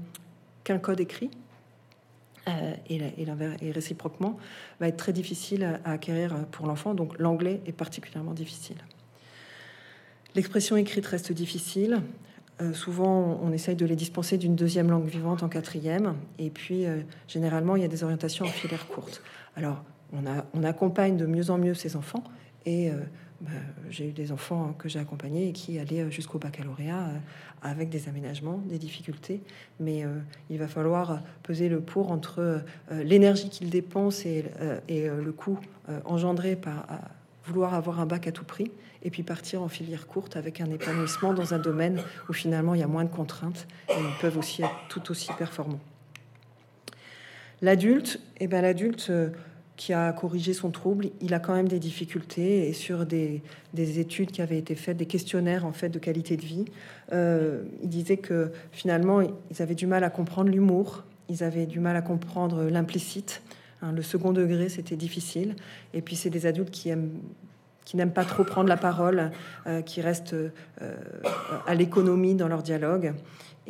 code écrit. Euh, et, et, réciproquement, va être très difficile à, acquérir pour l'enfant. Donc l'anglais est particulièrement difficile. L'expression écrite reste difficile. Euh, souvent, on essaye de les dispenser d'une deuxième langue vivante en quatrième. Et puis, euh, généralement, il y a des orientations en filière courte. Alors, on, a, on accompagne de mieux en mieux ces enfants. Et bah, j'ai eu des enfants que j'ai accompagnés et qui allaient jusqu'au baccalauréat euh, avec des aménagements, des difficultés. Mais euh, il va falloir peser le pour entre euh, l'énergie qu'ils dépensent et, et le coût engendré par vouloir avoir un bac à tout prix et puis partir en filière courte avec un épanouissement dans un domaine où finalement il y a moins de contraintes et ils peuvent aussi être tout aussi performants. L'adulte, eh ben, l'adulte qui a corrigé son trouble, il a quand même des difficultés et sur des, études qui avaient été faites, des questionnaires en fait de qualité de vie, euh, il disait que finalement ils avaient du mal à comprendre l'humour, ils avaient du mal à comprendre l'implicite, hein, le second degré c'était difficile, et puis c'est des adultes qui aiment qui n'aiment pas trop prendre la parole, euh, qui restent euh, à l'économie dans leur dialogue.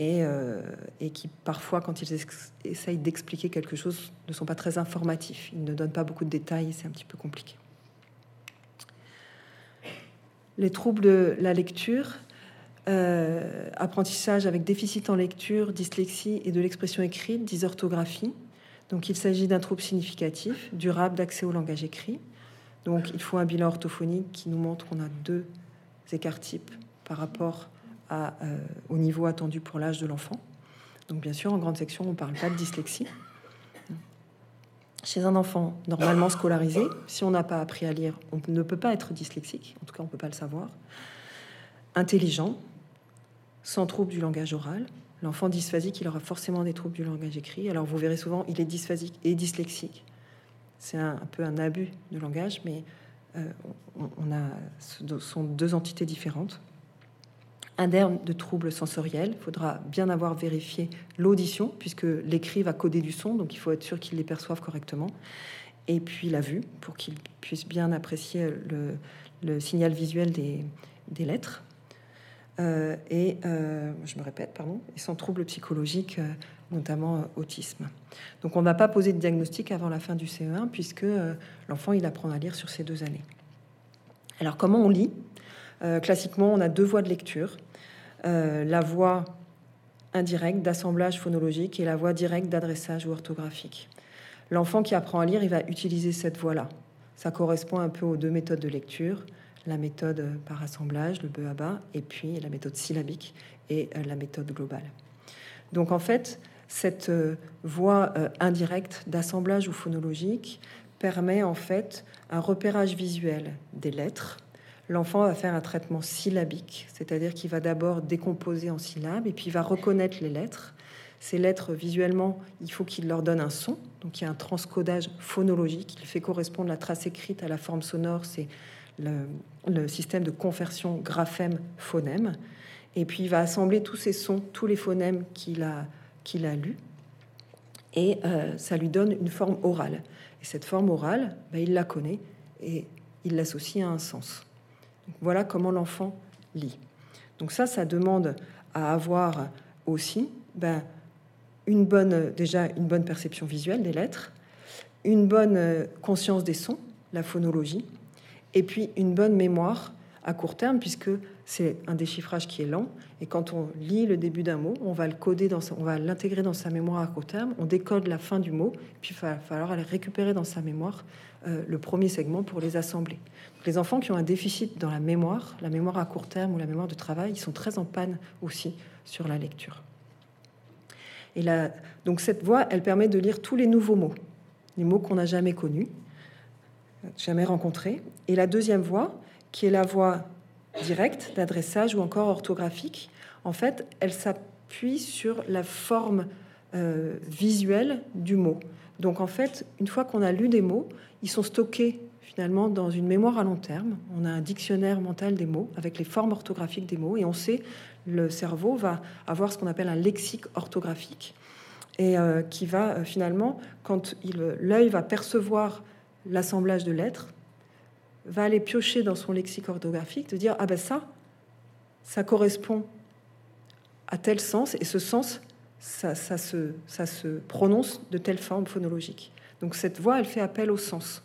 Euh, et, qui parfois, quand ils essayent d'expliquer quelque chose, ne sont pas très informatifs. Ils ne donnent pas beaucoup de détails, c'est un petit peu compliqué. Les troubles de la lecture, euh, apprentissage avec déficit en lecture, dyslexie et de l'expression écrite, dysorthographie. Donc il s'agit d'un trouble significatif, durable d'accès au langage écrit. Donc il faut un bilan orthophonique qui nous montre qu'on a deux écarts types par rapport euh, au niveau attendu pour l'âge de l'enfant. Donc bien sûr, en grande section, on ne parle pas de dyslexie. Chez un enfant normalement scolarisé, si on n'a pas appris à lire, on ne peut pas être dyslexique, en tout cas on ne peut pas le savoir. Intelligent, sans trouble du langage oral. L'enfant dysphasique, il aura forcément des troubles du langage écrit. Alors vous verrez souvent, il est dysphasique et dyslexique. C'est un, peu un abus de langage, mais euh, ce sont deux entités différentes un terme de troubles sensoriels. Il faudra bien avoir vérifié l'audition, puisque l'écrit va coder du son, donc il faut être sûr qu'il les perçoive correctement. Et puis la vue, pour qu'il puisse bien apprécier le, signal visuel des, lettres. Euh, et, euh, je me répète, pardon, et sans troubles psychologiques, euh, notamment autisme. Donc on ne va pas poser de diagnostic avant la fin du CE1, puisque l'enfant, il apprend à lire sur ces deux années. Alors comment on lit? Classiquement, on a deux voies de lecture. Euh, la voie indirecte d'assemblage phonologique et la voie directe d'adressage ou orthographique. L'enfant qui apprend à lire, il va utiliser cette voie-là. Ça correspond un peu aux deux méthodes de lecture, la méthode par assemblage, le B à bas, et puis la méthode syllabique et euh, la méthode globale. Donc en fait, cette euh, voie indirecte d'assemblage ou phonologique permet en fait un repérage visuel des lettres l'enfant va faire un traitement syllabique, c'est-à-dire qu'il va d'abord décomposer en syllabes et puis il va reconnaître les lettres. Ces lettres, visuellement, il faut qu'il leur donne un son. Donc il y a un transcodage phonologique. Il fait correspondre la trace écrite à la forme sonore. C'est le, système de conversion graphème-phonème. Et puis il va assembler tous ces sons, tous les phonèmes qu'il a, qu'il a lus. Et euh, ça lui donne une forme orale. Et cette forme orale, ben, il la connaît et il l'associe à un sens. Voilà comment l'enfant lit. Donc ça, ça demande à avoir aussi ben, déjà une bonne perception visuelle des lettres, une bonne euh, conscience des sons, la phonologie, et puis une bonne mémoire à court terme, puisque c'est un déchiffrage qui est lent. Et quand on lit le début d'un mot, on va le coder, dans on va l'intégrer dans sa mémoire à court terme. On décode la fin du mot, puis il va falloir aller récupérer dans sa mémoire euh, le premier segment pour les assembler. les enfants qui ont un déficit dans la mémoire, la mémoire à court terme ou la mémoire de travail, ils sont très en panne aussi sur la lecture. Et là, donc cette voie, elle permet de lire tous les nouveaux mots, les mots qu'on n'a jamais connus, jamais rencontrés. Et la deuxième voie, qui est la voie directe d'adressage ou encore orthographique, en fait, elle s'appuie sur la forme euh, visuelle du mot. Donc en fait, une fois qu'on a lu des mots, ils sont stockés finalement dans une mémoire à long terme. On a un dictionnaire mental des mots avec les formes orthographiques des mots et on sait le cerveau va avoir ce qu'on appelle un lexique orthographique et euh, qui va euh, finalement, quand l'œil va percevoir l'assemblage de lettres, va aller piocher dans son lexique orthographique, de dire ah ben ça, ça correspond à tel sens et ce sens, ça, ça, se, ça se prononce de telle forme phonologique. Donc cette voix, elle fait appel au sens.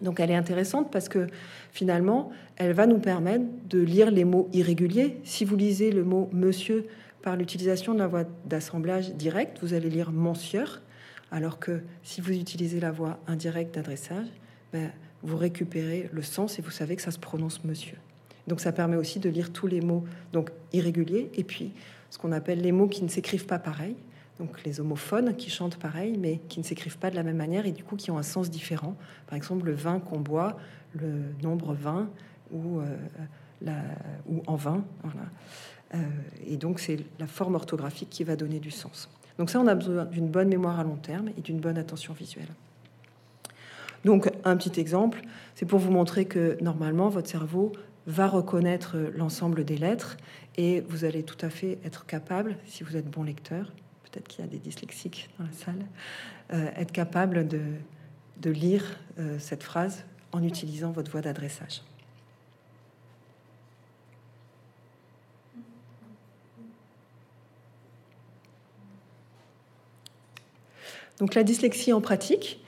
Donc elle est intéressante parce que finalement, elle va nous permettre de lire les mots irréguliers. Si vous lisez le mot monsieur par l'utilisation de la voix d'assemblage direct, vous allez lire monsieur, alors que si vous utilisez la voix indirecte d'adressage, ben, vous récupérez le sens et vous savez que ça se prononce monsieur. Donc ça permet aussi de lire tous les mots donc irréguliers et puis ce qu'on appelle les mots qui ne s'écrivent pas pareil donc les homophones qui chantent pareil, mais qui ne s'écrivent pas de la même manière et du coup qui ont un sens différent. Par exemple, le vin qu'on boit, le nombre 20 ou, euh, la, ou en vin. Voilà. Euh, et donc c'est la forme orthographique qui va donner du sens. Donc ça, on a besoin d'une bonne mémoire à long terme et d'une bonne attention visuelle. Donc un petit exemple, c'est pour vous montrer que normalement, votre cerveau va reconnaître l'ensemble des lettres et vous allez tout à fait être capable, si vous êtes bon lecteur, peut-être qu'il y a des dyslexiques dans la salle, euh, être capable de, de lire euh, cette phrase en utilisant votre voix d'adressage. Donc la dyslexie en pratique,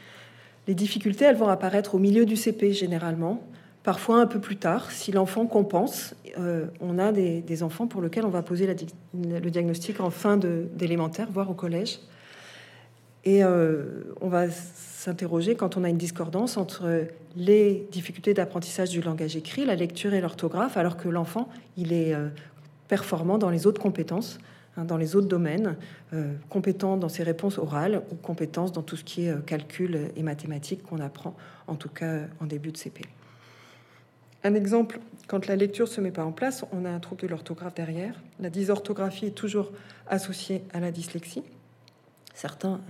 les difficultés, elles vont apparaître au milieu du CP généralement, parfois un peu plus tard, si l'enfant compense. Euh, on a des, enfants pour lesquels on va poser le diagnostic en fin d'élémentaire, voire au collège. Et euh, on va s'interroger quand on a une discordance entre les difficultés d'apprentissage du langage écrit, la lecture et l'orthographe, alors que l'enfant, il est euh, performant dans les autres compétences, hein, dans les autres domaines, euh, compétent dans ses réponses orales ou compétent dans tout ce qui est euh, calcul et mathématiques qu'on apprend, en tout cas en début de CP. Un exemple, quand la lecture se met pas en place, on a un trouble de l'orthographe derrière. La dysorthographie est toujours associée à la dyslexie. Certains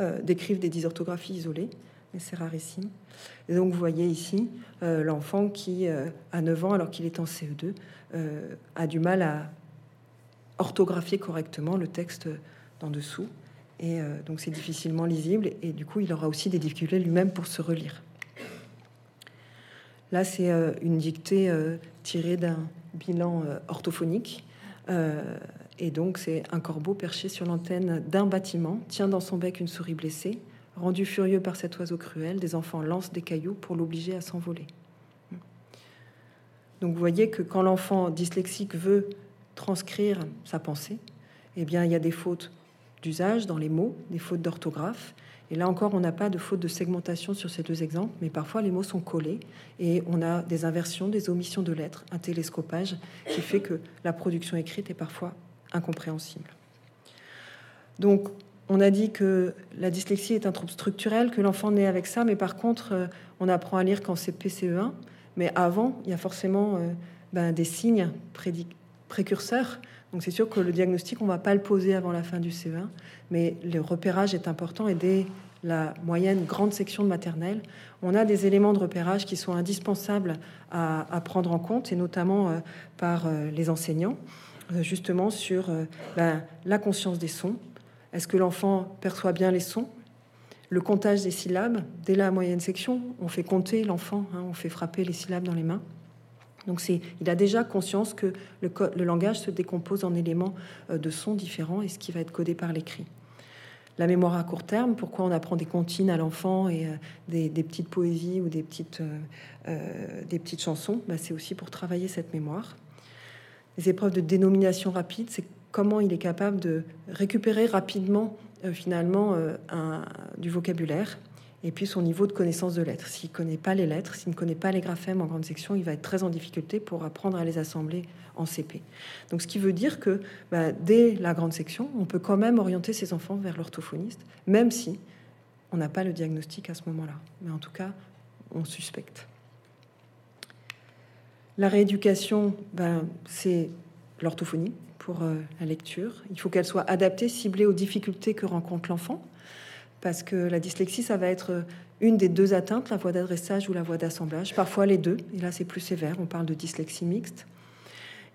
euh, décrivent des dysorthographies isolées, mais c'est rarissime. Et donc vous voyez ici euh, l'enfant qui, euh, à 9 ans, alors qu'il est en CE2, a du mal à orthographier correctement le texte d'en dessous. Et donc c'est difficilement lisible et du coup il aura aussi des difficultés lui-même pour se relire. Là c'est une dictée tirée d'un bilan orthophonique et donc, c'est un corbeau perché sur l'antenne d'un bâtiment, tient dans son bec une souris blessée. Rendu furieux par cet oiseau cruel, des enfants lancent des cailloux pour l'obliger à s'envoler. Donc, vous voyez que quand l'enfant dyslexique veut transcrire sa pensée, eh bien, il y a des fautes d'usage dans les mots, des fautes d'orthographe. Et là encore, on n'a pas de faute de segmentation sur ces deux exemples, mais parfois les mots sont collés et on a des inversions, des omissions de lettres, un télescopage qui fait que la production écrite est parfois incompréhensible. Donc, on a dit que la dyslexie est un trouble structurel, que l'enfant naît avec ça, mais par contre, euh, on apprend à lire quand c'est PCE1. Mais avant, il y a forcément euh, ben, des signes précurseurs. Donc c'est sûr que le diagnostic, on ne va pas le poser avant la fin du CE1, mais le repérage est important et dès la moyenne grande section de maternelle, on a des éléments de repérage qui sont indispensables à, prendre en compte, et notamment euh, par les enseignants. Euh, justement sur euh, ben, la conscience des sons. Est-ce que l'enfant perçoit bien les sons? Le comptage des syllabes, dès la moyenne section, on fait compter l'enfant, hein, on fait frapper les syllabes dans les mains. Donc il a déjà conscience que le, langage se décompose en éléments euh, de sons différents et ce qui va être codé par l'écrit. La mémoire à court terme, pourquoi on apprend des comptines à l'enfant et des, petites poésies ou des petites, des petites chansons, ben, c'est aussi pour travailler cette mémoire. Les épreuves de dénomination rapide, c'est comment il est capable de récupérer rapidement euh, finalement euh, du vocabulaire et puis son niveau de connaissance de lettres. S'il ne connaît pas les lettres, s'il ne connaît pas les graphèmes en grande section, il va être très en difficulté pour apprendre à les assembler en CP. Donc ce qui veut dire que bah, dès la grande section, on peut quand même orienter ses enfants vers l'orthophoniste, même si on n'a pas le diagnostic à ce moment-là. Mais en tout cas, on suspecte. La rééducation, ben, c'est l'orthophonie pour euh, la lecture. Il faut qu'elle soit adaptée, ciblée aux difficultés que rencontre l'enfant, parce que la dyslexie, ça va être euh, une des deux atteintes, la voie d'adressage ou la voie d'assemblage, parfois les deux, et là c'est plus sévère, on parle de dyslexie mixte.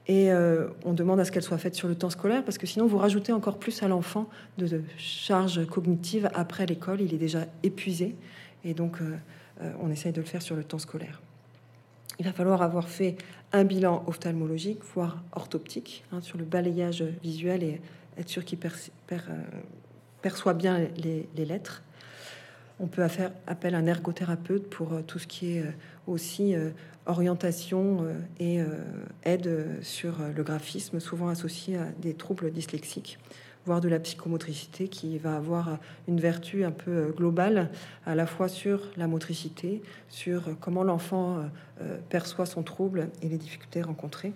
Et euh, on demande à ce qu'elle soit faite sur le temps scolaire, parce que sinon vous rajoutez encore plus à l'enfant de, charges cognitives après l'école, il est déjà épuisé, et donc on essaye de le faire sur le temps scolaire. Il va falloir avoir fait un bilan ophtalmologique, voire orthoptique, hein, sur le balayage visuel et être sûr qu'il euh, perçoit bien les, lettres. On peut faire appel à un ergothérapeute pour euh, tout ce qui est euh, aussi orientation et aide sur le graphisme, souvent associé à des troubles dyslexiques voire de la psychomotricité qui va avoir une vertu un peu euh, globale à la fois sur la motricité, sur comment l'enfant euh, euh, perçoit son trouble et les difficultés rencontrées,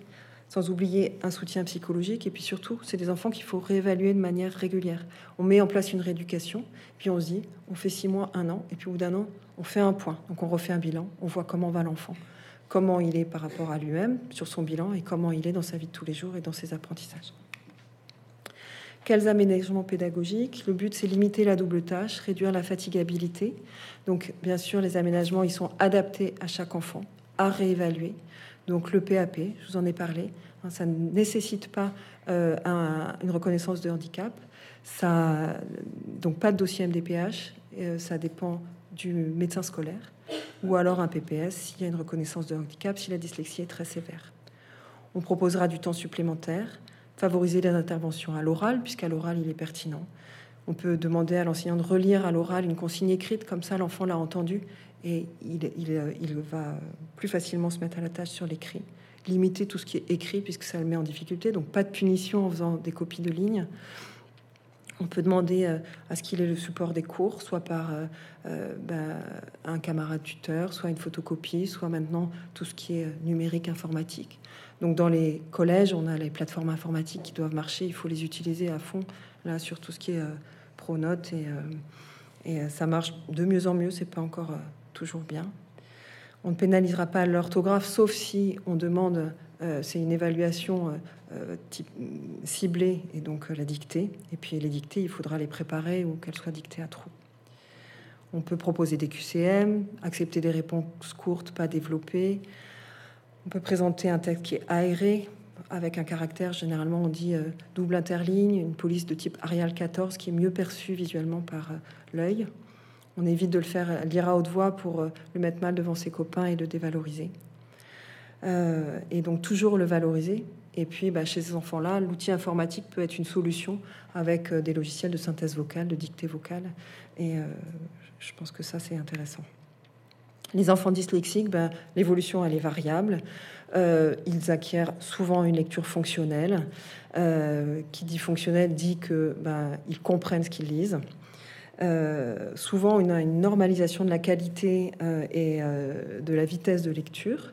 sans oublier un soutien psychologique. Et puis surtout, c'est des enfants qu'il faut réévaluer de manière régulière. On met en place une rééducation, puis on se dit, on fait six mois, un an, et puis au bout d'un an, on fait un point. Donc on refait un bilan, on voit comment va l'enfant, comment il est par rapport à lui-même sur son bilan et comment il est dans sa vie de tous les jours et dans ses apprentissages. Quels aménagements pédagogiques? Le but, c'est limiter la double tâche, réduire la fatigabilité. Donc, bien sûr, les aménagements, ils sont adaptés à chaque enfant, à réévaluer. Donc, le PAP, je vous en ai parlé, hein, ça ne nécessite pas euh, une reconnaissance de handicap. Donc, pas de dossier MDPH, euh, ça dépend du médecin scolaire, ou alors un PPS s'il y a une reconnaissance de handicap, si la dyslexie est très sévère. On proposera du temps supplémentaire favoriser les interventions à l'oral, puisqu'à l'oral, il est pertinent. On peut demander à l'enseignant de relire à l'oral une consigne écrite, comme ça l'enfant l'a entendu et il, va plus facilement se mettre à la tâche sur l'écrit. Limiter tout ce qui est écrit, puisque ça le met en difficulté, donc pas de punition en faisant des copies de lignes. On peut demander euh, à ce qu'il ait le support des cours, soit par euh, euh, bah, un camarade tuteur, soit une photocopie, soit maintenant tout ce qui est numérique informatique. Donc dans les collèges, on a les plateformes informatiques qui doivent marcher, il faut les utiliser à fond, là, sur tout ce qui est pronote, et, et ça marche de mieux en mieux, c'est pas encore bien. On ne pénalisera pas l'orthographe, sauf si on demande, c'est une évaluation euh, type, ciblée et donc euh, la dictée. Et puis les dictées, il faudra les préparer ou qu'elles soient dictées à trous. On peut proposer des QCM, accepter des réponses courtes, pas développées. On peut présenter un texte qui est aéré, avec un caractère, généralement on dit euh, double interligne, une police de type Arial 14 qui est mieux perçue visuellement par l'œil. On évite de le faire lire à haute voix pour le mettre mal devant ses copains et le dévaloriser. et donc toujours le valoriser, et puis, bah, chez ces enfants-là, l'outil informatique peut être une solution avec euh, des logiciels de synthèse vocale, de dictée vocale. Et euh, je pense que ça, c'est intéressant. Les enfants dyslexiques, bah, l'évolution, elle est variable. Euh, ils acquièrent souvent une lecture fonctionnelle. qui dit fonctionnelle dit que bah, ils comprennent ce qu'ils lisent. Souvent, on a une normalisation de la qualité et de la vitesse de lecture.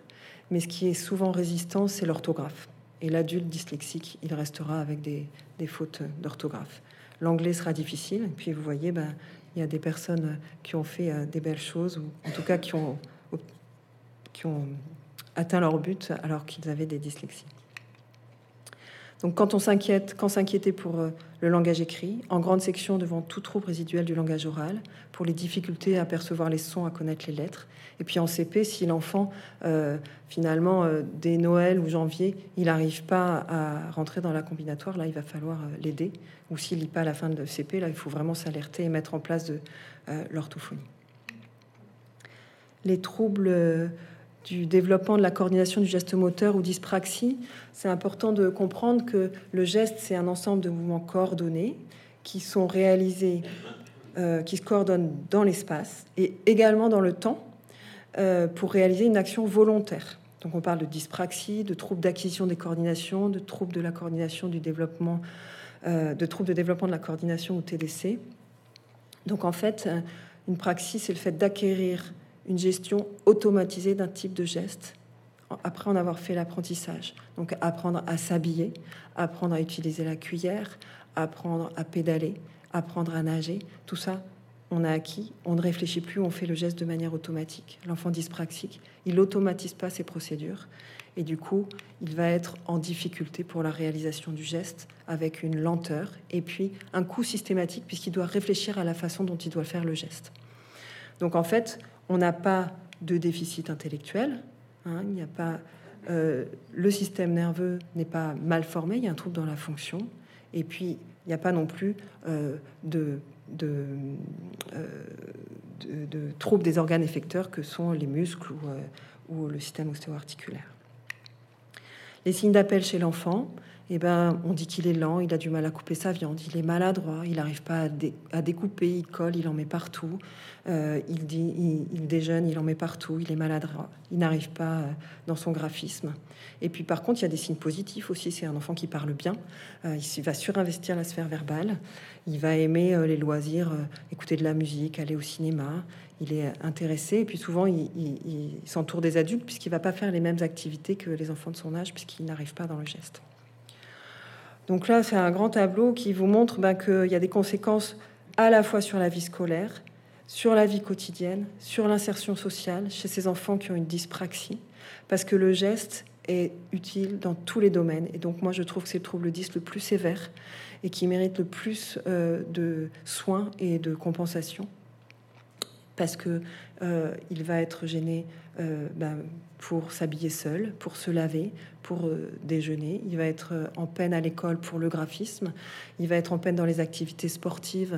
Mais ce qui est souvent résistant, c'est l'orthographe. Et l'adulte dyslexique, il restera avec des, fautes d'orthographe. L'anglais sera difficile. Et puis vous voyez, ben, il y a des personnes qui ont fait euh, des belles choses, ou en tout cas qui ont, qui ont atteint leur but alors qu'ils avaient des dyslexies. Donc quand on s'inquiète, quand s'inquiéter pour euh, le langage écrit, en grande section devant tout trouble résiduel du langage oral, pour les difficultés à percevoir les sons, à connaître les lettres, et puis en CP, si l'enfant, euh, finalement, euh, dès Noël ou janvier, il n'arrive pas à rentrer dans la combinatoire, là, il va falloir l'aider. Ou s'il lit pas à la fin de CP, là, il faut vraiment s'alerter et mettre en place de l'orthophonie. Les troubles du développement de la coordination du geste moteur ou dyspraxie, c'est important de comprendre que le geste, c'est un ensemble de mouvements coordonnés qui sont réalisés, euh, qui se coordonnent dans l'espace et également dans le temps euh, pour réaliser une action volontaire. Donc on parle de dyspraxie, de troubles d'acquisition des coordinations, de troubles de la coordination du développement, euh, de troubles de développement de la coordination ou TDC. Donc en fait, une praxis, c'est le fait d'acquérir une gestion automatisée d'un type de geste après en avoir fait l'apprentissage. Donc apprendre à s'habiller, apprendre à utiliser la cuillère, apprendre à pédaler, apprendre à nager, tout ça, on a acquis, on ne réfléchit plus, on fait le geste de manière automatique. L'enfant dyspraxique, il n'automatise pas ses procédures et du coup, il va être en difficulté pour la réalisation du geste avec une lenteur et puis un coût systématique puisqu'il doit réfléchir à la façon dont il doit faire le geste. Donc en fait, on n'a pas de déficit intellectuel, hein, il n'y a pas euh, le système nerveux n'est pas mal formé, il y a un trouble dans la fonction, et puis il n'y a pas non plus euh, de, de, euh, de, troubles des organes effecteurs que sont les muscles ou, ou le système ostéo-articulaire. Les signes d'appel chez l'enfant, eh ben, on dit qu'il est lent, il a du mal à couper sa viande, il est maladroit, il n'arrive pas à, découper, il colle, il en met partout, euh, il, déjeune, il en met partout, il est maladroit, il n'arrive pas euh, dans son graphisme. Et puis par contre, il y a des signes positifs aussi, c'est un enfant qui parle bien, euh, il va surinvestir la sphère verbale, il va aimer les loisirs, écouter de la musique, aller au cinéma, il est intéressé, et puis souvent il s'entoure des adultes puisqu'il ne va pas faire les mêmes activités que les enfants de son âge puisqu'il n'arrive pas dans le geste. Donc là, c'est un grand tableau qui vous montre ben, qu'il y a des conséquences à la fois sur la vie scolaire, sur la vie quotidienne, sur l'insertion sociale chez ces enfants qui ont une dyspraxie, parce que le geste, est utile dans tous les domaines. Et donc moi, je trouve que c'est le trouble 10 le plus sévère et qui mérite le plus euh, de soins et de compensation parce que euh, il va être gêné euh, ben, pour s'habiller seul, pour se laver, pour euh, déjeuner. Il va être en peine à l'école pour le graphisme. Il va être en peine dans les activités sportives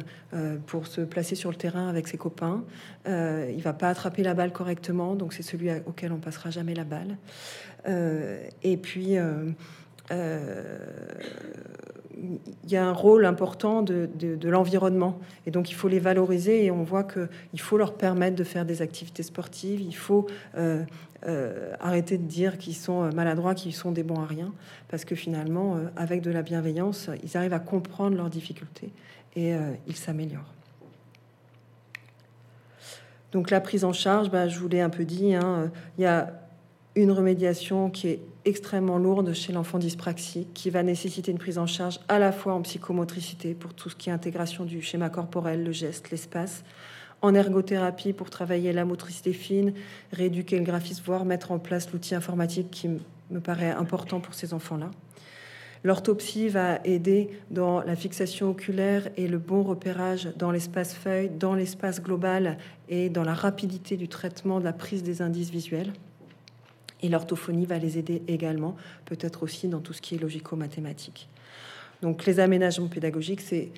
pour se placer sur le terrain avec ses copains. il va pas attraper la balle correctement, donc c'est celui auquel on passera jamais la balle. et puis il y a un rôle important de, l'environnement. Et donc, il faut les valoriser et on voit qu'il faut leur permettre de faire des activités sportives. Il faut euh, euh, arrêter de dire qu'ils sont maladroits, qu'ils sont des bons à rien. Parce que finalement, euh, avec de la bienveillance, ils arrivent à comprendre leurs difficultés et ils s'améliorent. Donc, la prise en charge, bah, je vous l'ai un peu dit, hein, il y a une remédiation qui est extrêmement lourde chez l'enfant dyspraxique, qui va nécessiter une prise en charge à la fois en psychomotricité pour tout ce qui est intégration du schéma corporel, le geste, l'espace, en ergothérapie pour travailler la motricité fine, rééduquer le graphisme, voire mettre en place l'outil informatique qui me paraît important pour ces enfants-là. L'orthopsie va aider dans la fixation oculaire et le bon repérage dans l'espace feuille, dans l'espace global et dans la rapidité du traitement de la prise des indices visuels. Et l'orthophonie va les aider également, peut-être aussi dans tout ce qui est logico-mathématique. Donc les aménagements pédagogiques, c'est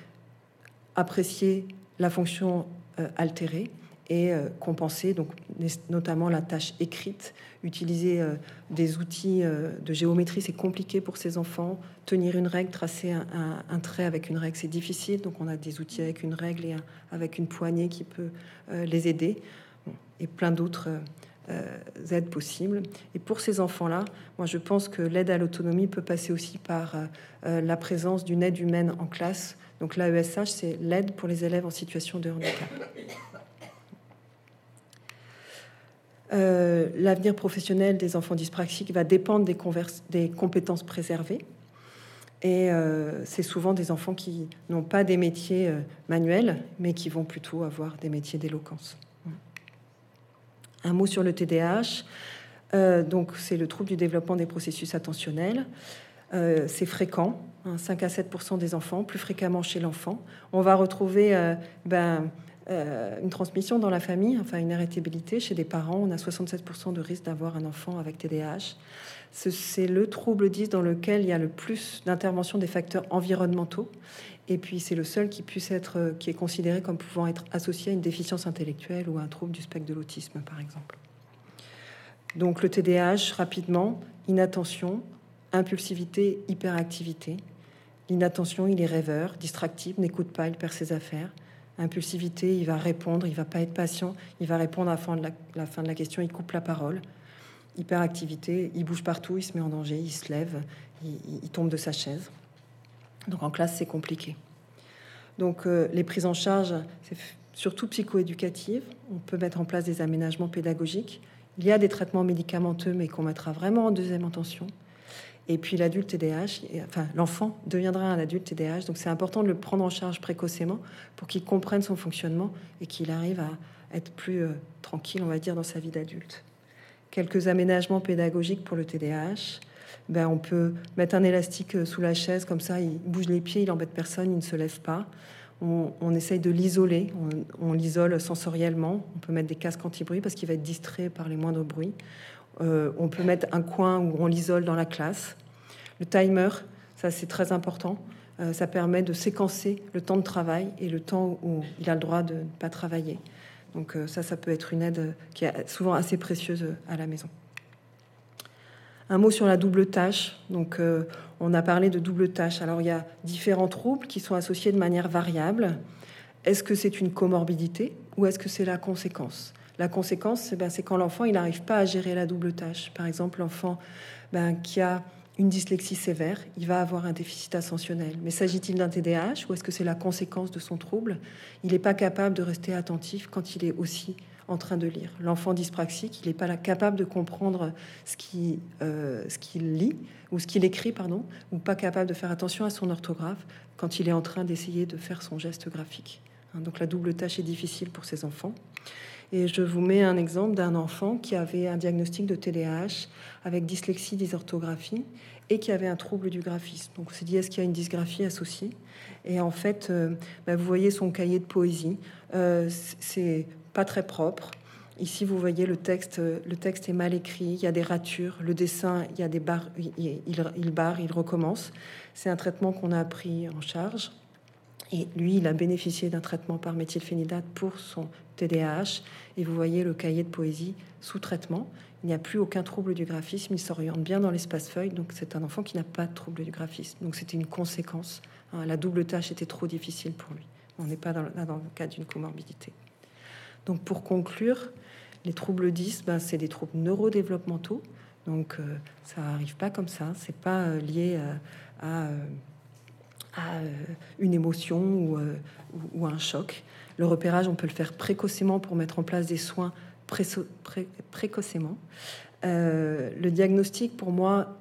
apprécier la fonction euh, altérée et euh, compenser, donc notamment la tâche écrite. Utiliser euh, des outils de géométrie, c'est compliqué pour ces enfants. Tenir une règle, tracer un, trait avec une règle, c'est difficile. Donc on a des outils avec une règle et avec une poignée qui peut les aider. et plein d'autres aides possibles. Et pour ces enfants-là, moi je pense que l'aide à l'autonomie peut passer aussi par euh, euh, la présence d'une aide humaine en classe. Donc l'AESH, c'est l'aide pour les élèves en situation de handicap. L'avenir professionnel des enfants dyspraxiques va dépendre des compétences préservées. Et c'est souvent des enfants qui n'ont pas des métiers manuels, mais qui vont plutôt avoir des métiers d'éloquence. Un mot sur le TDAH. Euh, donc, c'est le trouble du développement des processus attentionnels. Euh, c'est fréquent, 5 hein, à 7 des enfants, plus fréquemment chez l'enfant. On va retrouver euh, ben, une transmission dans la famille, enfin une hérétabilité chez des parents. On a 67% de risque d'avoir un enfant avec TDAH. C'est le trouble 10 dans lequel il y a le plus d'intervention des facteurs environnementaux. Et puis c'est le seul qui puisse être, euh, qui est considéré comme pouvant être associé à une déficience intellectuelle ou à un trouble du spectre de l'autisme, par exemple. Donc le TDAH, rapidement, inattention, impulsivité, hyperactivité. L'inattention, il est rêveur, distractible, n'écoute pas, il perd ses affaires. Impulsivité, il va répondre, il va pas être patient, il va répondre à la fin de la, fin de la question, il coupe la parole. Hyperactivité, il bouge partout, il se met en danger, il se lève, il tombe de sa chaise. Donc en classe, c'est compliqué. Donc euh, les prises en charge, c'est surtout psychoéducatives. On peut mettre en place des aménagements pédagogiques. Il y a des traitements médicamenteux, mais qu'on mettra vraiment en deuxième intention. Et puis l'adulte TDAH, enfin l'enfant deviendra un adulte TDAH, donc c'est important de le prendre en charge précocement pour qu'il comprenne son fonctionnement et qu'il arrive à être plus euh, tranquille, on va dire, dans sa vie d'adulte. Quelques aménagements pédagogiques pour le TDAH. Ben, on peut mettre un élastique euh, sous la chaise, comme ça, il bouge les pieds, il embête personne, il ne se lève pas. On, essaye de l'isoler, on, l'isole sensoriellement. On peut mettre des casques anti-bruit parce qu'il va être distrait par les moindres bruits. Euh, on peut mettre un coin où on l'isole dans la classe. Le timer, ça c'est très important. Euh, ça permet de séquencer le temps de travail et le temps où il a le droit de ne pas travailler. Donc ça, ça peut être une aide qui est souvent assez précieuse à la maison. Un mot sur la double tâche. Donc, euh, on a parlé de double tâche. Alors, il y a différents troubles qui sont associés de manière variable. Est-ce que c'est une comorbidité ou est-ce que c'est la conséquence? La conséquence, ben, c'est quand l'enfant il n'arrive pas à gérer la double tâche. Par exemple, l'enfant ben, qui a une dyslexie sévère, il va avoir un déficit attentionnel. Mais s'agit-il d'un TDAH ou est-ce que c'est la conséquence de son trouble? Il n'est pas capable de rester attentif quand il est aussi en train de lire. L'enfant dyspraxique, il n'est pas capable de comprendre ce qu'il euh, lit ou ce qu'il écrit, pardon, ou pas capable de faire attention à son orthographe quand il est en train d'essayer de faire son geste graphique. Hein, donc la double tâche est difficile pour ces enfants. Et je vous mets un exemple d'un enfant qui avait un diagnostic de TDAH avec dyslexie, dysorthographie et qui avait un trouble du graphisme. Donc on s'est dit, est-ce qu'il y a une dysgraphie associée? Et en fait, euh, bah, vous voyez son cahier de poésie. Euh, c'est pas très propre. Ici, vous voyez le texte, le texte est mal écrit, il y a des ratures, le dessin, il y a des barres, il, barre, il recommence. C'est un traitement qu'on a pris en charge. Et lui, il a bénéficié d'un traitement par méthylphénidate pour son TDAH. Et vous voyez le cahier de poésie sous traitement. Il n'y a plus aucun trouble du graphisme. Il s'oriente bien dans l'espace feuille. Donc c'est un enfant qui n'a pas de trouble du graphisme. Donc c'était une conséquence. Hein. la double tâche était trop difficile pour lui. On n'est pas dans, dans, le cas d'une comorbidité. Donc pour conclure, les troubles 10, ben, c'est des troubles neurodéveloppementaux. Donc euh, ça arrive pas comme ça. C'est pas euh, lié euh, à à une émotion ou, ou, un choc. Le repérage, on peut le faire précocement pour mettre en place des soins précocement. Le diagnostic, pour moi,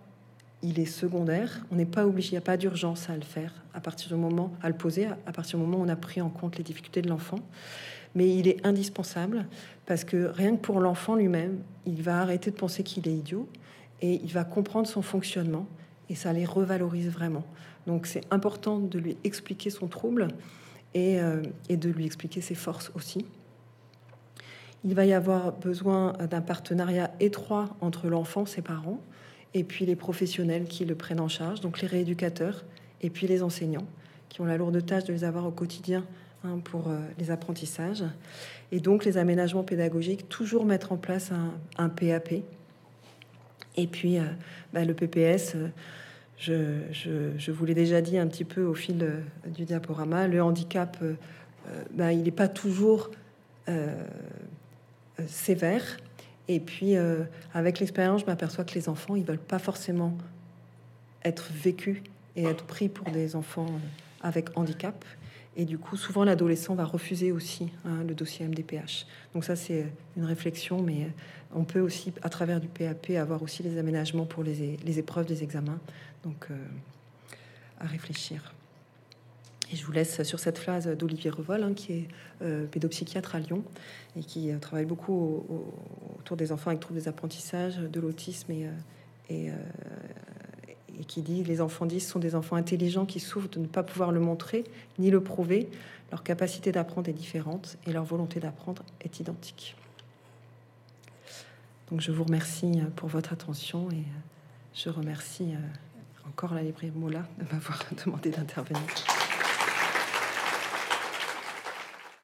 il est secondaire. On n'est pas obligé, il n'y a pas d'urgence à le faire à partir du moment, à le poser, à partir du moment où on a pris en compte les difficultés de l'enfant. Mais il est indispensable parce que rien que pour l'enfant lui-même, il va arrêter de penser qu'il est idiot et il va comprendre son fonctionnement et ça les revalorise vraiment. Donc c'est important de lui expliquer son trouble et, euh, et, de lui expliquer ses forces aussi. Il va y avoir besoin d'un partenariat étroit entre l'enfant, ses parents, et puis les professionnels qui le prennent en charge, donc les rééducateurs et puis les enseignants, qui ont la lourde tâche de les avoir au quotidien hein, pour euh, les apprentissages. Et donc les aménagements pédagogiques, toujours mettre en place un, PAP. Et puis euh, bah, le PPS je, vous l'ai déjà dit un petit peu au fil euh, du diaporama, le handicap, euh, euh, ben, il n'est pas toujours sévère. Et puis, avec l'expérience, je m'aperçois que les enfants, ils veulent pas forcément être vécus et être pris pour des enfants avec handicap. Et du coup, souvent, l'adolescent va refuser aussi hein, le dossier MDPH. Donc ça, c'est une réflexion, mais on peut aussi, à travers du PAP, avoir aussi les aménagements pour les, épreuves des examens. Donc, euh, à réfléchir. Et je vous laisse sur cette phrase d'Olivier Revol, hein, qui est euh, pédopsychiatre à Lyon et qui euh, travaille beaucoup autour des enfants avec troubles des apprentissages, de l'autisme et, et, et, qui dit les enfants 10 sont des enfants intelligents qui souffrent de ne pas pouvoir le montrer ni le prouver. Leur capacité d'apprendre est différente et leur volonté d'apprendre est identique. Donc je vous remercie pour votre attention et je remercie encore la librairie Mola de m'avoir <laughs> demandé d'intervenir.